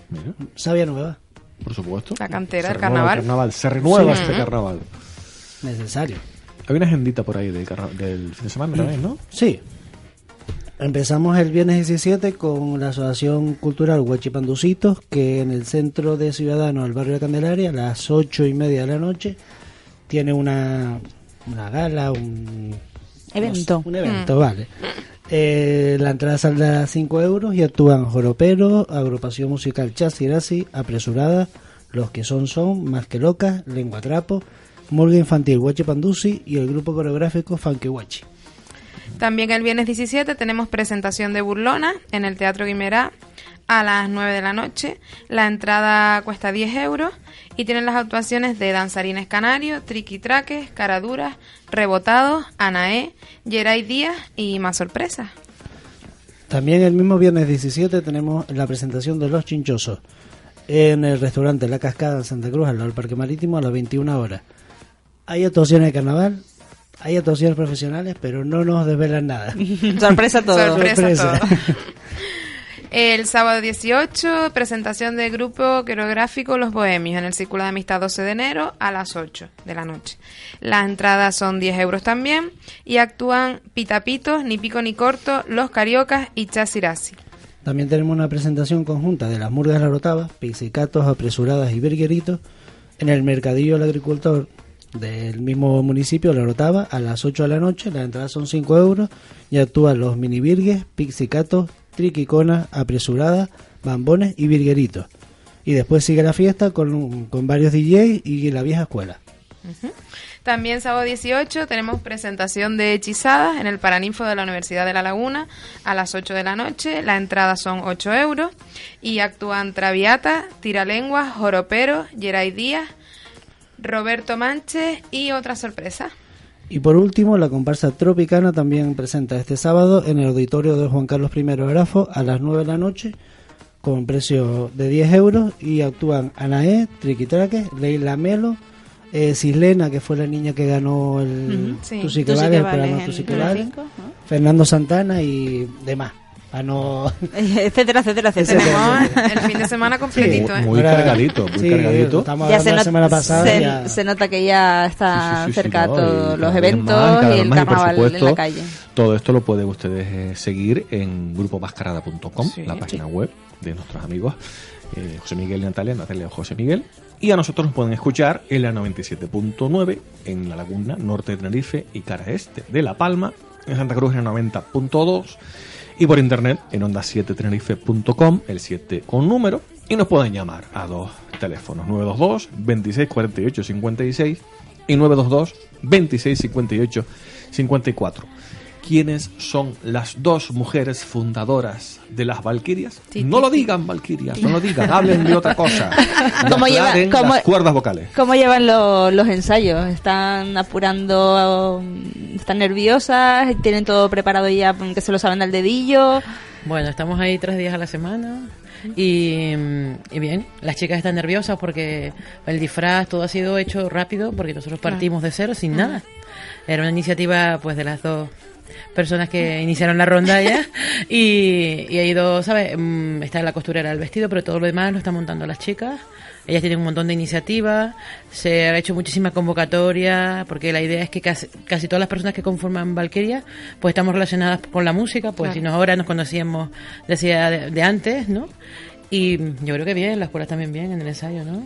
Mira, Sabia nueva, por supuesto. La cantera del el carnaval. carnaval. Se renueva Sí. este carnaval. necesario. Hay una agendita por ahí del, del fin de semana también, ¿no? Sí. Empezamos el viernes 17 con la Asociación Cultural Huachipanducitos, que en el centro de Ciudadanos, el barrio de Candelaria, a las ocho y media de la noche, tiene una, una gala, un Evento. no sé, un evento, vale. Eh, la entrada saldrá a 5 euros y actúan Joropero, agrupación musical Chasirasi, Apresurada, Los que son son, Más que locas, Lengua Trapo, Murga Infantil Huachi Pandusi y el grupo coreográfico Funky Huachi. También el viernes 17 tenemos presentación de Burlona en el Teatro Guimerá a las 9 de la noche. La entrada cuesta 10 euros y tienen las actuaciones de Danzarines Canario, Triquitraques, Caraduras, Rebotados, Anaé, Geray Díaz y más sorpresas. También el mismo viernes 17 tenemos la presentación de Los Chinchosos en el restaurante La Cascada en Santa Cruz, al lado del Parque Marítimo, a las 21 horas. Hay actuaciones de carnaval, hay actuaciones profesionales, pero no nos desvelan nada. Sorpresa todo. Sorpresa todo. El sábado 18, presentación del grupo coreográfico Los Bohemios en el Círculo de Amistad 12 de enero a las 8 de la noche. Las entradas son 10 euros también y actúan Pitapitos, Ni Pico Ni Corto, Los Cariocas y Chasirasi. También tenemos una presentación conjunta de las Murgas La Rotava, Pizzicatos, Apresuradas y Virgueritos en el Mercadillo del Agricultor del mismo municipio, La Rotava, a las 8 de la noche. Las entradas son 5 euros y actúan los mini virgues, Pizzicatos, Triquiconas, Apresuradas, Bambones y Virgueritos. Y después sigue la fiesta con, con varios DJs y la vieja escuela. También sábado 18 tenemos presentación de Hechizadas en el Paraninfo de la Universidad de La Laguna a las 8 de la noche. La entrada son 8 euros y actúan Traviata, Tiralenguas, Joropero, Geray Díaz, Roberto Manches y otra sorpresa. Y por último, la comparsa Tropicana también presenta este sábado en el auditorio de Juan Carlos I Grafo a las 9 de la noche con precio de 10 euros y actúan Anaé, Triquitraque, Leila Melo, eh, Cislena, que fue la niña que ganó el sí. Tu sí que programa. Fernando Santana y demás. A no... etcétera, etcétera, etcétera. Tenemos el fin de semana completito, ¿eh? Muy Ahora- cargadito, muy sí, cargadito. Estamos Ya se, la semana pasada. se- ya- se nota que ya está Sí, sí, sí, cerca no, todos y los eventos más, y el más, y por carnaval en la calle. Todo esto lo pueden ustedes eh, seguir en grupomascarada.com, la página web de nuestros amigos eh, José Miguel y Natalia, Natalia José Miguel. Y a nosotros nos pueden escuchar en la 97.9 en la Laguna Norte de Tenerife y cara este de La Palma, en Santa Cruz en la 90.2, Y por internet en onda7tenerife.com, el 7 con número, y nos pueden llamar a dos teléfonos, 922 26 48 56 y 922 26 58 54. ¿Quiénes son las dos mujeres fundadoras de las Valquirias? No lo digan Valquirias, no lo digan, hablen de otra cosa. ¿Cómo lleva- aclaren cómo- las cuerdas vocales. ¿Cómo llevan lo- los ensayos? ¿Están apurando? um, ¿Están nerviosas? ¿Tienen todo preparado ya que se lo saben al dedillo? Bueno, estamos ahí tres días a la semana y, y bien, las chicas están nerviosas porque el disfraz todo ha sido hecho rápido porque nosotros partimos de cero sin nada. Era una iniciativa pues de las dos personas que iniciaron la rondalla y, y ha ido, ¿sabes? Mm, Está la costurera del vestido, pero todo lo demás lo están montando las chicas. Ellas tienen un montón de iniciativas, se ha hecho muchísima convocatoria, porque la idea es que casi, casi todas las personas que conforman Valkyria, pues estamos relacionadas con la música, pues Claro. si no ahora nos conocíamos decía de, de antes, ¿no? Y yo creo que bien, la escuela también bien en el ensayo, ¿no?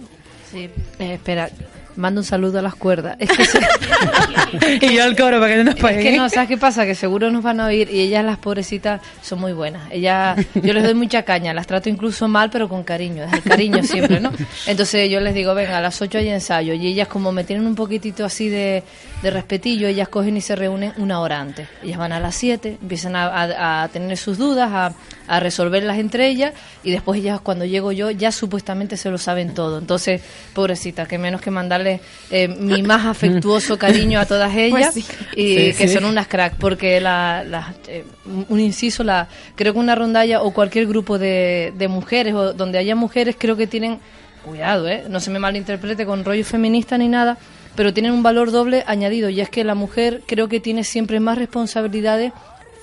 Sí, eh, espera, mando un saludo a las cuerdas. Es que, se- y yo al coro para que no nos es paguen. que no, ¿sabes qué pasa? Que seguro nos van a oír y ellas, las pobrecitas, son muy buenas. Ellas, yo les doy mucha caña, las trato incluso mal, pero con cariño, desde el cariño siempre, ¿no? Entonces yo les digo, venga, a las 8 hay ensayo y ellas como me tienen un poquitito así de, de respetillo, ellas cogen y se reúnen una hora antes. Ellas van a las 7, empiezan a, a- a tener sus dudas, a, a resolverlas entre ellas y después ellas cuando llego yo ya supuestamente se lo saben todo. Entonces, pobrecita, que menos que mandarle eh, mi más afectuoso cariño a todas ellas Pues sí. y Sí, que sí. son unas crack porque la, la- eh, un- un inciso la creo que una rondalla o cualquier grupo de, de mujeres o donde haya mujeres creo que tienen cuidado eh no se me malinterprete con rollo feminista ni nada pero tienen un valor doble añadido y es que la mujer creo que tiene siempre más responsabilidades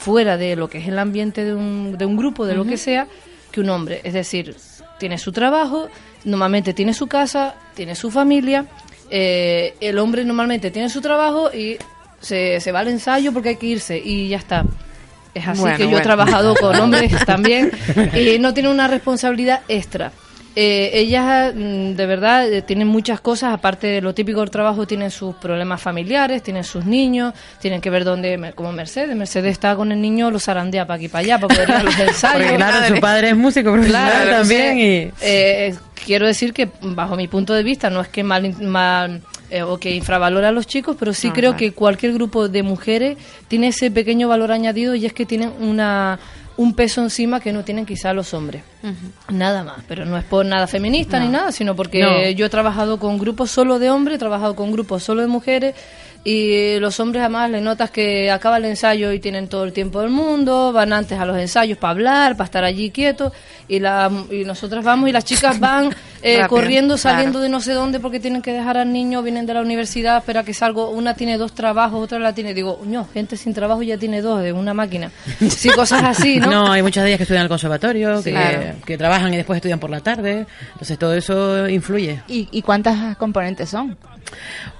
fuera de lo que es el ambiente de un, de un grupo de lo que sea que un hombre es decir tiene su trabajo normalmente tiene su casa tiene su familia eh, el hombre normalmente tiene su trabajo y se, se va al ensayo porque hay que irse y ya está. Es así Bueno, que yo he trabajado con hombres también y no tienen una responsabilidad extra. Eh, ellas mm, de verdad eh, tienen muchas cosas, aparte de lo típico del trabajo, tienen sus problemas familiares, tienen sus niños, tienen que ver dónde, como Mercedes, Mercedes está con el niño, lo zarandea para aquí para allá para poder ir a los ensayos. Porque claro, su padre es músico profesional Claro, también y... eh, quiero decir que bajo mi punto de vista no es que mal, mal eh, o que infravalora a los chicos, pero sí creo que cualquier grupo de mujeres tiene ese pequeño valor añadido y es que tienen una un peso encima que no tienen quizá los hombres. Nada más, pero no es por nada feminista No. ni nada, sino porque No. yo he trabajado con grupos solo de hombres, he trabajado con grupos solo de mujeres y los hombres además le notas que acaba el ensayo y tienen todo el tiempo del mundo, van antes a los ensayos para hablar, para estar allí quietos y, la, y nosotras vamos y las chicas van eh, Rápido, corriendo, claro. saliendo de no sé dónde porque tienen que dejar al niño, vienen de la universidad, espera que salgo, una tiene dos trabajos, otra la tiene, digo, no, gente sin trabajo ya tiene dos de una máquina. Sí, cosas así, ¿no? No, hay muchas de ellas que estudian el conservatorio, que, Claro. que trabajan y después estudian por la tarde. Entonces todo eso influye. ¿Y, y cuántas componentes son?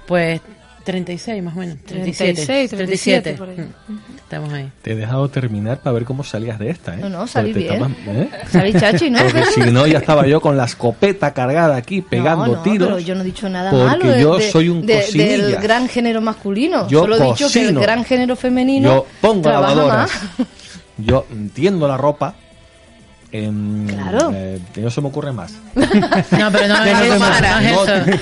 Pues 36 más o menos. 37. 36, 37, por ahí. Mm. Estamos ahí. Te he dejado terminar para ver cómo salías de esta, ¿eh? No, no, salí Porque bien. estabas- ¿eh? Salí chachi, ¿no? Porque si no, ya estaba yo con la escopeta cargada aquí pegando no, no, tiros. pero yo no he dicho nada porque malo de- yo de- soy un de- cocinilla. del gran género masculino. Yo Solo he dicho que el gran género femenino Yo pongo trabaja lavadoras. más. Yo tiendo la ropa. Em, Claro. eh, no se me ocurre más. No, pero no, De es eso me- no es no- eso.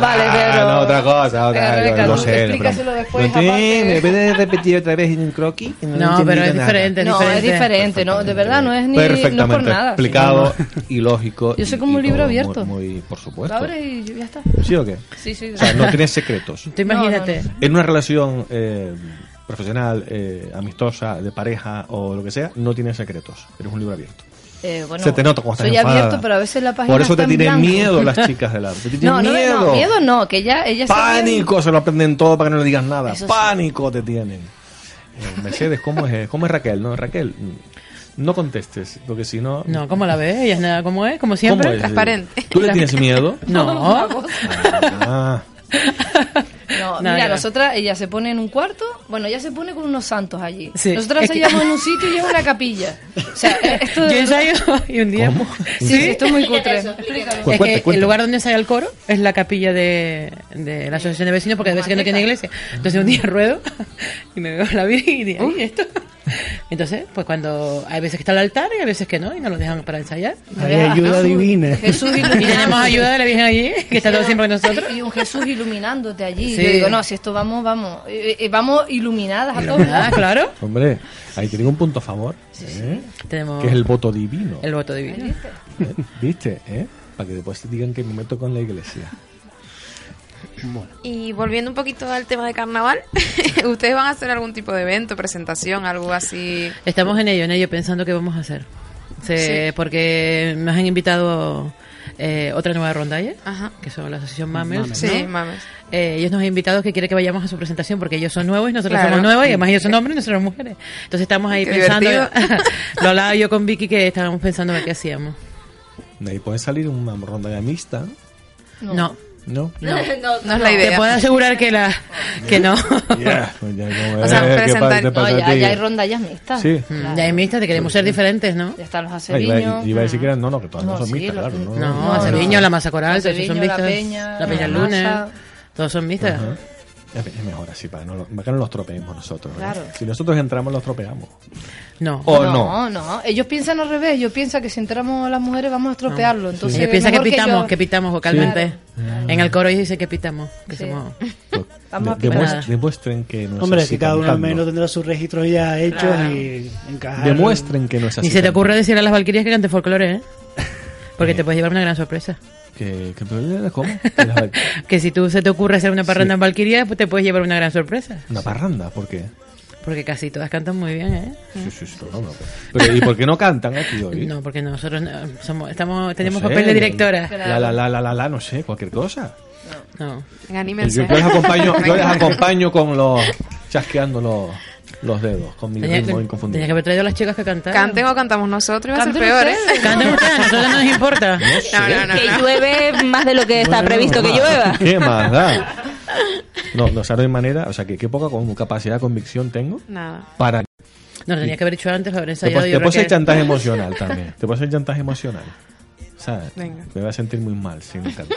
Vale, Ah, pero... no, otra cosa, otra lo tú sé. explícaselo pero- después, no aparte. ¿Me puedes repetir otra vez en un croquis? No, pero es nada. diferente, No, es diferente, no, de verdad, no es ni no es Perfectamente por nada. explicado y lógico. Yo soy como un libro abierto. Muy, muy- por supuesto. Lo abres y ya está. ¿Sí o qué? Sí, sí. O sea, no tienes secretos. Tú imagínate. No, no, En una relación eh, profesional, eh, amistosa, de pareja o lo que sea, no tienes secretos. Eres un libro abierto. Eh, bueno, Se te nota cuando estás Soy enfadada. abierto, pero a veces la página Por eso está te en tienen blanco. miedo las chicas del arte. Te tienen No, no, miedo. no, miedo no, que ya ella. Pánico, se lo aprenden todo para que no le digas nada. Eso sí. Pánico te tienen. Eh, Mercedes, ¿cómo es, ¿cómo es Raquel? No, Raquel, no contestes, porque si no... No, ¿cómo la ves? Ella es nada como es, como siempre. ¿Cómo es? Transparente. ¿Tú le tienes miedo? No. Ah, No, No, mira, nosotras, ella se pone en un cuarto, bueno, ella se pone con unos santos allí. Sí. Nosotras Es que- ensayamos en un sitio y en una capilla. O sea, eh, esto Yo de ensayo y un día. ¿Cómo? Sí, sí, esto es muy cutre. Cu- Es que el lugar donde ensaya el coro es la capilla de, de la asociación de vecinos porque a veces que no tiene iglesia. Entonces un día ruedo y me veo la Virgen y digo, "Ay, esto. Entonces, pues cuando hay veces que está el altar y hay veces que no, y no lo dejan para ensayar. Hay ayuda divina. Jesús Y tenemos ayuda de la Virgen allí, que está todo siempre con nosotros. Y un Jesús iluminándote allí. Sí. Yo digo, no, si esto vamos, vamos. eh, eh, vamos iluminadas a todos. Claro. Hombre, ahí tiene un punto a favor. ¿eh? Tenemos Que es el voto divino. el voto divino. ¿Eh? ¿Viste? ¿Eh? Para que después te digan que me meto con la iglesia. Y volviendo un poquito al tema de carnaval, ¿ustedes van a hacer algún tipo de evento, presentación, algo así? Estamos en ello, en ello, pensando qué vamos a hacer. Se- Sí. Porque nos han invitado eh, otra nueva rondalla, Ajá. que son la asociación Mames. Mames. ¿no? Sí, Mames. Eh, ellos nos han invitado que quiere que vayamos a su presentación porque ellos son nuevos y nosotros Claro. somos nuevos y además ellos son hombres y nosotros somos mujeres. Entonces estamos ahí Qué pensando. lo hablaba yo con Vicky que estábamos pensando a ver qué hacíamos. De ahí puede salir una ronda de mixta. No. ¿No? No, no es la idea. Te puedo asegurar que la que no. Ya, pues ya, como O sea, ¿qué presentar- No, pasa ya, ya hay rondallas mixtas. Sí. Mm, Ya hay mixtas, te queremos ser diferentes, ¿no? Ya están los Ah, iba, aceviños. iba a decir que eran, no, no, que todas no, No, son sí, mixtas, claro. No, No, no, Aceviño, la masa coral, todos son la mixtas. peña, la peña la lunes. masa. Todos son mixtas. Ajá. Es, es mejor así, para, no, para que no los tropeemos nosotros. Claro. Si nosotros entramos, los tropeamos. No. ¿O no? no, no. Ellos piensan al revés. Ellos piensan que si entramos las mujeres vamos a estropearlo. Entonces, Ellos piensan que pitamos, yo- que pitamos vocalmente. Claro. En el coro ellos dicen que pitamos. Que Sí. somos... Vamos a De- demuest- demuestren que no es Hombre, así que cada uno al menos tendrá sus registros ya hechos Claro. y encajar. Demuestren que no es así. Ni se te ocurre decir a las valquirias que cante folclore, ¿eh? Porque te puedes llevar una gran sorpresa. Que, que, ¿Cómo? Que si tú se te ocurre hacer una parranda en Valkyria, pues te puedes llevar una gran sorpresa. Una parranda, ¿por qué? Porque casi todas cantan muy bien, ¿eh? Sí, sí, sí, no, no, pero ¿y por qué no cantan aquí hoy? No, porque nosotros no- somos, estamos, tenemos No sé, papel de directora. La, la, la, la, la, la, no sé, cualquier cosa. No. Venga, anímense. Yo, yo les acompaño, yo les acompaño con los chasqueando los, los dedos, con mi Tenía, ritmo tenía inconfundible. que haber traído a las chicas que cantaran. Canten o cantamos nosotros, iba a ser Canten peor, ¿eh? ustedes. Canten ustedes, a nosotros no nos importa. No, no, no. que no. llueve más de lo que está Bueno, previsto que ¿qué llueva. ¿Qué más da? No, no, o sea, no hay manera, o sea, que qué poca con- capacidad de convicción tengo Nada. para... No, lo tenía que haber dicho antes, lo haber Te, ensayado. puedo- yo te puedo hacer que- chantaje emocional también. Te puedo hacer chantaje emocional. ¿Sabes? Venga. Me voy a sentir muy mal si no canto.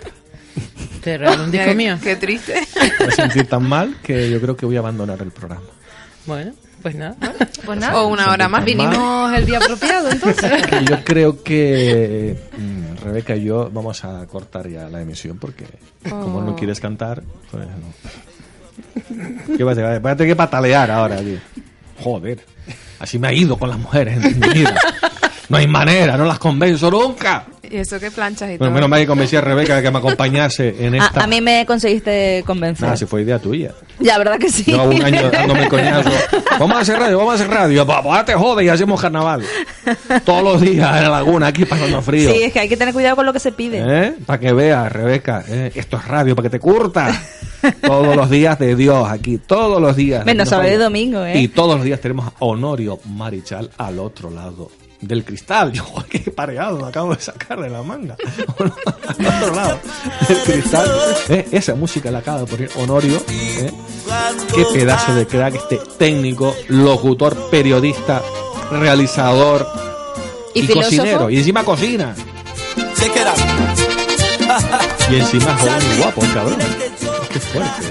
Te regalo un disco Qué- mío. Qué triste. Me voy a sentir tan mal que yo creo que voy a abandonar el programa. Bueno, pues nada. Pues nada. O una hora más. Vinimos el día apropiado, entonces. Yo creo que mm, Rebeca y yo vamos a cortar ya la emisión porque como no Oh. quieres cantar, pues no. ¿Qué vas a, vas a tener que patalear ahora, tío. Joder. Así me ha ido con las mujeres en mi vida. No hay manera, no las convenzo nunca. Y eso que planchas y Bueno, todo. menos mal que convencí a Rebeca de que me acompañase en A, esta. a mí me conseguiste convencer. Nada, si fue idea tuya. Ya, ¿verdad que sí? Llevo un año dándome coñazo. Vamos a hacer radio, vamos a hacer radio. Ahora te jode y hacemos carnaval. Todos los días en la laguna, aquí pasando frío. Sí, es que hay que tener cuidado con lo que se pide. ¿Eh? Para que veas, Rebeca, ¿eh? esto es radio, para que te curta. todos los días de Dios aquí, todos los días. Menos No sábado y domingo, ¿eh? Y todos los días tenemos a Honorio Marichal al otro lado del cristal. Yo, qué pareado me acabo de sacar de la manga. otro lado cristal. ¿Eh? Esa música la acaba de poner Honorio. ¿eh? Qué pedazo de crack este técnico, locutor, periodista, realizador ¿Y cocinero. Y encima cocina. Y encima es joven y guapo, el cabrón. Es que fuerte,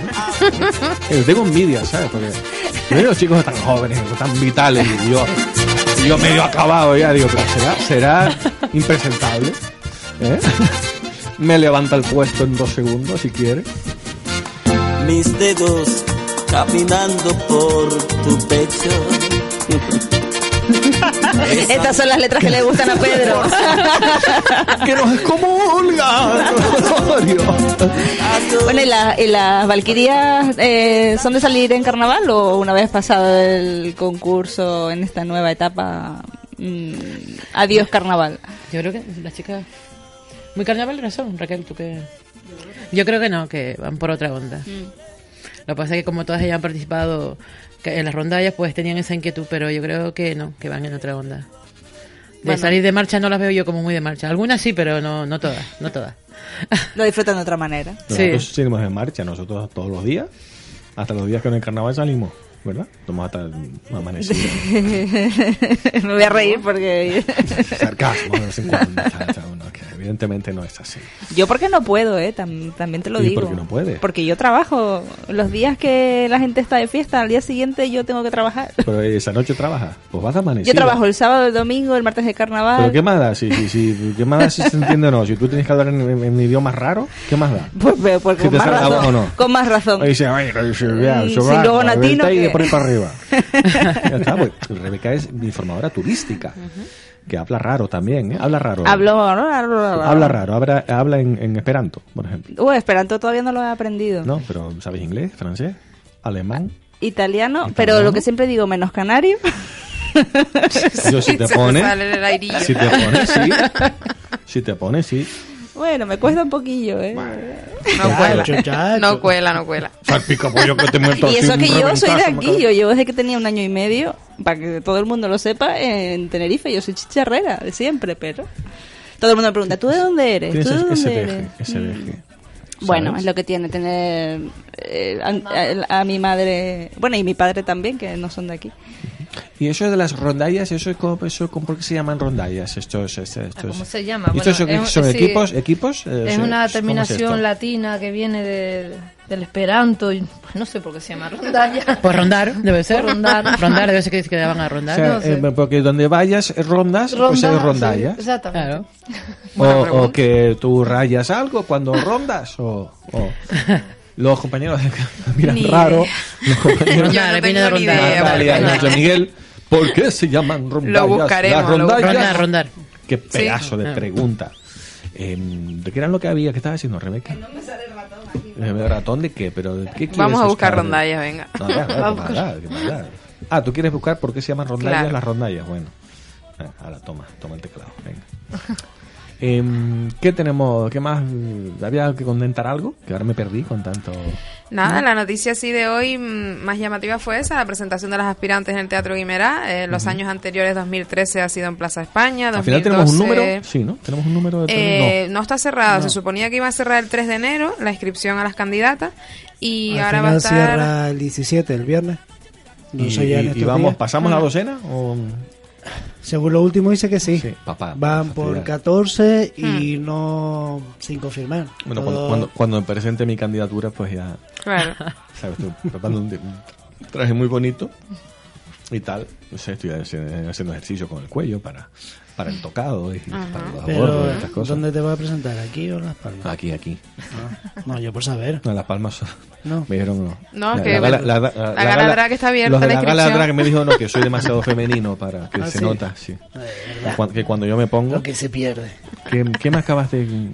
¿eh? Tengo envidia, ¿sabes? Porque los chicos tan jóvenes, tan vitales, y yo, y yo medio acabado ya, digo, pero será, será impresentable. ¿Eh? Me levanta el puesto en dos segundos si quiere. mis dedos caminando por tu pecho. Estas son las letras que le gustan a Pedro. que nos excomulga, Honorio. Bueno, ¿y, la- y las Valquirias eh, son de salir en carnaval o una vez pasado el concurso en esta nueva etapa? mm, adiós carnaval. Yo creo que las chicas muy carnavaleras son, Raquel, tú que... Yo creo que no, que van por otra onda. Lo que pasa es que como todas ellas han participado en las rondallas, pues tenían esa inquietud, pero yo creo que no, que van en otra onda. De Bueno. salir de marcha no las veo yo como muy de marcha. Algunas sí, pero no, no todas, no todas. Lo disfrutan de otra manera. Nosotros salimos en marcha, nosotros todos los días, hasta los días que en el carnaval salimos. ¿Verdad? No vamos a estar amanecidos. Me voy a reír porque... Sarcasmo de vez en cuando. cha, cha, uno, que evidentemente no es así. Yo porque no puedo, ¿eh? Tam- también te lo ¿Y digo. por qué no puede? Porque yo trabajo. Los días que la gente está de fiesta, al día siguiente yo tengo que trabajar. Pero esa noche trabajas. Pues vas a amanecer. Yo trabajo el sábado, el domingo, el martes de carnaval. ¿Pero qué más da? Si, si, si, ¿Qué más da si se entiende o no? Si tú tienes que hablar en, en, en idioma raro, ¿qué más da? Pues, pues, pues con más razón. o no. Con más razón. Ahí dice, "Ay, ay, sí, vea, Mm, eso si va, luego a ver, por ahí para arriba. ya está, pues Rebeca es informadora turística, que habla raro también, ¿eh? Habla raro. Hablo, hablo, hablo, Habla raro, habla, habla en, en esperanto, por ejemplo. Uh, Esperanto todavía no lo he aprendido. No, pero ¿sabes inglés, francés, alemán? Italiano, pero lo que siempre digo, menos canario. Yo si te pones, si te pones, sí. Si te pones, sí. Bueno, me cuesta un poquillo, ¿eh? No cuela. No cuela, no cuela. Salpica pollo que te muerto Y eso un que yo soy de aquí, yo llevo desde que tenía un año y medio, para que todo el mundo lo sepa, en Tenerife. Yo soy chicharrera de siempre, pero todo el mundo me pregunta, ¿tú de dónde eres? ¿Tú de dónde ese eres? deje, ese Mm. deje. Bueno, ¿sabes? es lo que tiene tener eh, a, a- a mi madre, bueno, y mi padre también, que no son de aquí. Y eso de las rondallas, eso es como, eso, como- ¿por qué se llaman rondallas? Estos, estos, estos- ¿Cómo se llama? ¿Y estos Bueno, son, es- son sí. equipos? equipos? Eh, Es sí, una ¿cómo es terminación latina que viene de- del esperanto. y, pues no sé por qué se llama rondalla. Por rondar, debe ser. Por rondar. Rondar, debe ser que se quedaban a O rondar. sea, No sé. eh, porque donde vayas rondas, pues es sí, rondallas. exactamente. O, o que tú rayas algo cuando rondas, o, o los compañeros miran raro. Los compañeros Yo no tengo ni idea, Natalia Miguel, ¿por qué se llaman rondallas? Lo buscaremos, Las lo rondallas. Rondar, rondar. Qué pedazo de Ah. pregunta. Em, ¿De qué era lo que había? ¿Qué estaba haciendo Rebeca? no me sale ratón. ¿Ratón de qué? ¿Pero de qué quieres Vamos a buscar buscar? rondallas, venga. No, ya, ya, Vamos maldad, maldad. Ah, ¿tú quieres buscar por qué se llaman rondallas Claro. las rondallas? Bueno. Ah, ahora toma, toma el teclado, venga. Em, ¿Qué tenemos? ¿Qué más? ¿Había que contentar algo? Que ahora me perdí con tanto... Nada, la noticia así de hoy mm, más llamativa fue esa, la presentación de las aspirantes en el Teatro Guimerá. Eh, los años anteriores, 2013 ha sido en Plaza España, 2012... Al final tenemos un número, sí, ¿no? Tenemos un número de... Eh, no. está cerrado, No. se suponía que iba a cerrar el 3 de enero la inscripción a las candidatas y Al ahora va a estar... cierra el 17, el viernes. No Y, sé ya en y- vamos, días. ¿pasamos la docena? O... Según lo último dice que sí. papá, Van por fastidiar. 14 y no sin confirmar. Bueno, Todo- cuando, cuando me presente mi candidatura, pues ya... Claro. ¿Sabes? Estoy preparando un, un traje muy bonito y tal. No sé, estoy haciendo, haciendo ejercicio con el cuello para, para el tocado y Ajá. para los Pero, abortos y estas cosas. ¿dónde te vas a presentar? ¿Aquí o en Las Palmas? Aquí, aquí. No, yo por saber. No, Las Palmas. No. Me dijeron no. No, que la gala drag está abierta, Los de la la gala drag me dijo no, que soy demasiado femenino para que Ah, se sí. nota, sí. Que cuando yo me pongo. Lo que se pierde. ¿Qué, qué me acabas de.?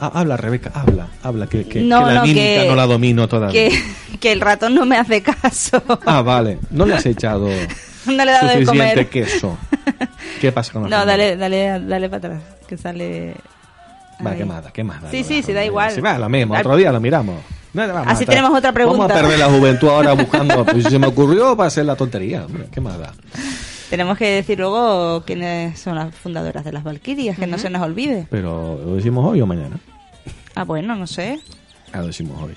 Ah, habla, Rebeca, habla, habla, que, que, No, que la no, mímica que- no la domino todavía. Que, el ratón no me hace caso. Ah, vale, no le has echado No le he dado de suficiente comer. queso. ¿Qué pasa con la No, dale, dale, dale para atrás, que sale... Va, ahí. ¿qué más da? ¿Qué más da? Sí, sí, sí, da igual. Sí, va, lo mismo, otro día lo miramos. No, Así a- tenemos otra pregunta. Vamos a perder la juventud ahora buscando. Pues se me ocurrió para hacer la tontería. hombre, ¿Qué más da? Tenemos que decir luego quiénes son las fundadoras de las Valquirias, que no se nos olvide. Pero lo decimos hoy o mañana. Ah, bueno, no sé. Ah, lo decimos hoy.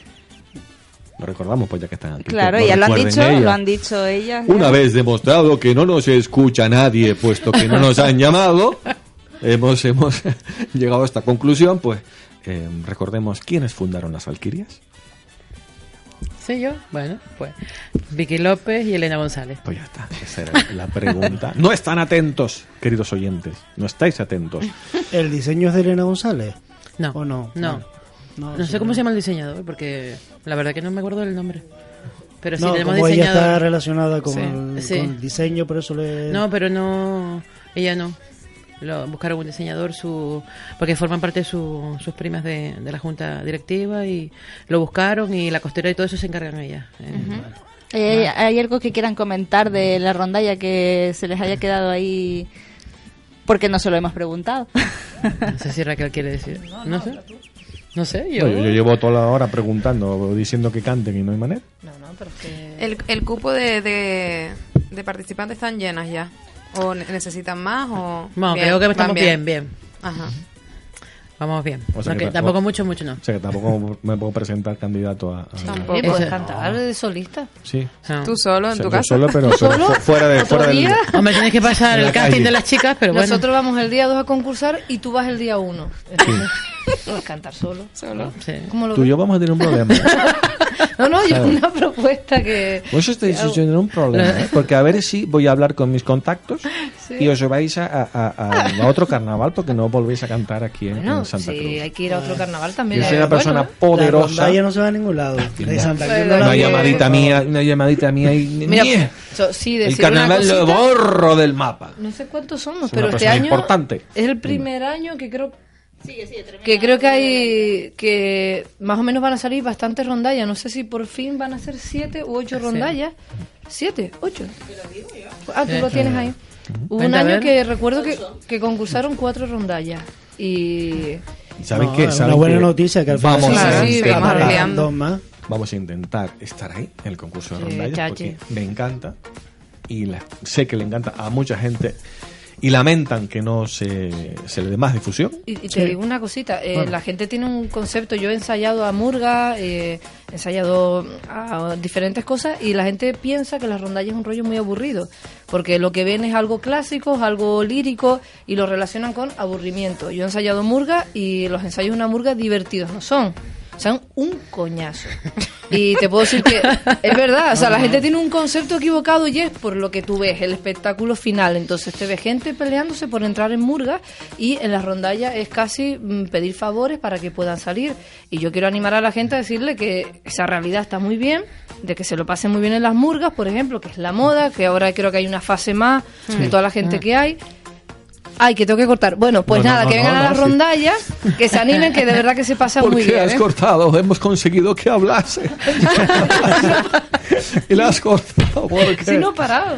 Lo recordamos pues ya que están aquí. Claro, ya lo han dicho, ellas. lo han dicho ellas. ya. Una vez demostrado que no nos escucha nadie, puesto que no nos han llamado, hemos, hemos llegado a esta conclusión, pues eh, recordemos quiénes fundaron las Valquirias. ¿Sí yo? Bueno, pues Vicky López y Elena González. Pues ya está, esa era la pregunta. No están atentos, queridos oyentes, no estáis atentos. ¿El diseño es de Elena González? No. ¿O no? No. No, No sí, sé cómo no. se llama el diseñador, porque la verdad que no me acuerdo del nombre. Pero sí no, tenemos como ella está diseñador. relacionada con, Sí, el, sí. con el diseño, por eso le... No, pero no. Ella no. Lo, buscaron un diseñador, su porque forman parte de su- sus primas de, de la junta directiva y lo buscaron y la costera y todo eso se encargan ellas. Eh, Eh, ¿Hay algo que quieran comentar de la rondalla que se les haya quedado ahí? Porque no se lo hemos preguntado. No sé si Raquel quiere decir. No sé. No sé, yo. No, yo, llevo toda la hora preguntando, diciendo que canten y no hay manera. El, el cupo de, de, de participantes están llenas ya. ¿O ne- necesitan más? O No, Bien, creo que estamos bien, bien. Ajá. Vamos bien. O sea Aunque que tampoco tampoco- mucho, mucho no. O sea que tampoco me puedo presentar candidato a. a- Tampoco Eso- puedes cantar de solista. Sí. Tú solo en O sea, tu casa. solo, pero, pero ¿Solo? fu- fuera de ¿Otro fuera del, día? Hombre, tienes que pasar el casting calle. de las chicas, pero bueno. Nosotros vamos el día 2 a concursar y tú vas el día 1. Puedes cantar solo. Solo. Sí. ¿Cómo lo Tú y yo vamos a tener un problema. No, no, yo una propuesta que... Pues que hago. teniendo un problema, ¿eh? porque a ver si voy a hablar con mis contactos Sí. y os vais a, a- a- a otro carnaval porque no volvéis a cantar aquí en, Bueno, en Santa sí, Cruz. hay que ir a otro carnaval también. Yo soy una persona bueno. La poderosa. rondalla no se va a ningún lado. De Santa Cruz la Una llamadita mía, una llamadita mía y Mira, ¡Nie! so- sí, el carnaval lo borro del mapa. No sé cuántos somos, Es pero este año importante. es el primer año que creo que creo que hay que más o menos van a salir bastantes rondallas. No sé si por fin van a ser siete u ocho rondallas. ¿Siete? ¿Ocho? Ah, tú Sí. lo tienes ahí. Hubo un año que recuerdo que, que concursaron cuatro rondallas. Y ¿Saben No, qué? es ¿Saben una buena qué? noticia que al final vamos a Sí, vamos dos más. Vamos a intentar estar ahí en el concurso de Sí, rondallas chachi. porque me encanta y la- sé que le encanta a mucha gente y lamentan que no se, se le dé más difusión. Y, y te digo una cosita, eh, Bueno. la gente tiene un concepto, yo he ensayado a Murga, eh, he ensayado a diferentes cosas y la gente piensa que la rondalla es un rollo muy aburrido, porque lo que ven es algo clásico, es algo lírico y lo relacionan con aburrimiento. Yo he ensayado Murga y los ensayos de una Murga divertidos no son. Son un coñazo. Y te puedo decir que es verdad, o sea, la gente tiene un concepto equivocado y es por lo que tú ves, el espectáculo final. Entonces te ves gente peleándose por entrar en murga y en las rondallas es casi mm, pedir favores para que puedan salir. Y yo quiero animar a la gente a decirle que esa realidad está muy bien, de que se lo pasen muy bien en las murgas, por ejemplo, que es la moda, que ahora creo que hay una fase más de toda la gente que hay. Ay, que tengo que cortar. Bueno, pues No, nada, no, que vengan a las sí. rondallas, que se animen, que de verdad que se pasa ¿Por muy bien. has ¿eh? cortado? Hemos conseguido que hablase. y la has cortado. ¿por qué? Si no he parado.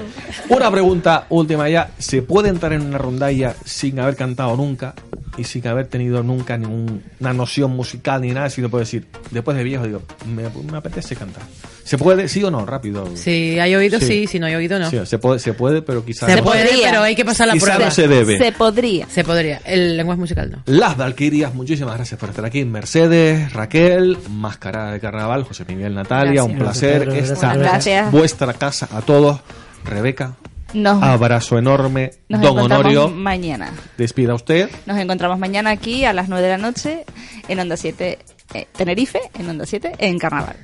Una pregunta última ya. ¿Se puede entrar en una rondalla sin haber cantado nunca y sin haber tenido nunca ninguna noción musical ni nada? Si no puedo decir, después de viejo, digo, me, me apetece cantar. ¿Se puede? ¿Sí o no? Rápido. Si hay oído, Sí. sí. Si no hay oído, no. Sí, se puede, se puede, pero quizás Se no. puede, pero hay que pasar la Quizá prueba. no se debe. Se podría. Se podría. El lenguaje musical no. Las Valquirias, muchísimas gracias por estar aquí. Mercedes, Raquel, Máscara de Carnaval, José Miguel, Natalia, Gracias. un placer. Gracias, Pedro, Esta. Gracias. vuestra casa a todos. Rebeca, Nos, abrazo enorme. nos Don Honorio, mañana. despida usted. Nos encontramos mañana aquí a las 9 de la noche en Onda 7, eh, Tenerife, en Onda 7, en Carnaval.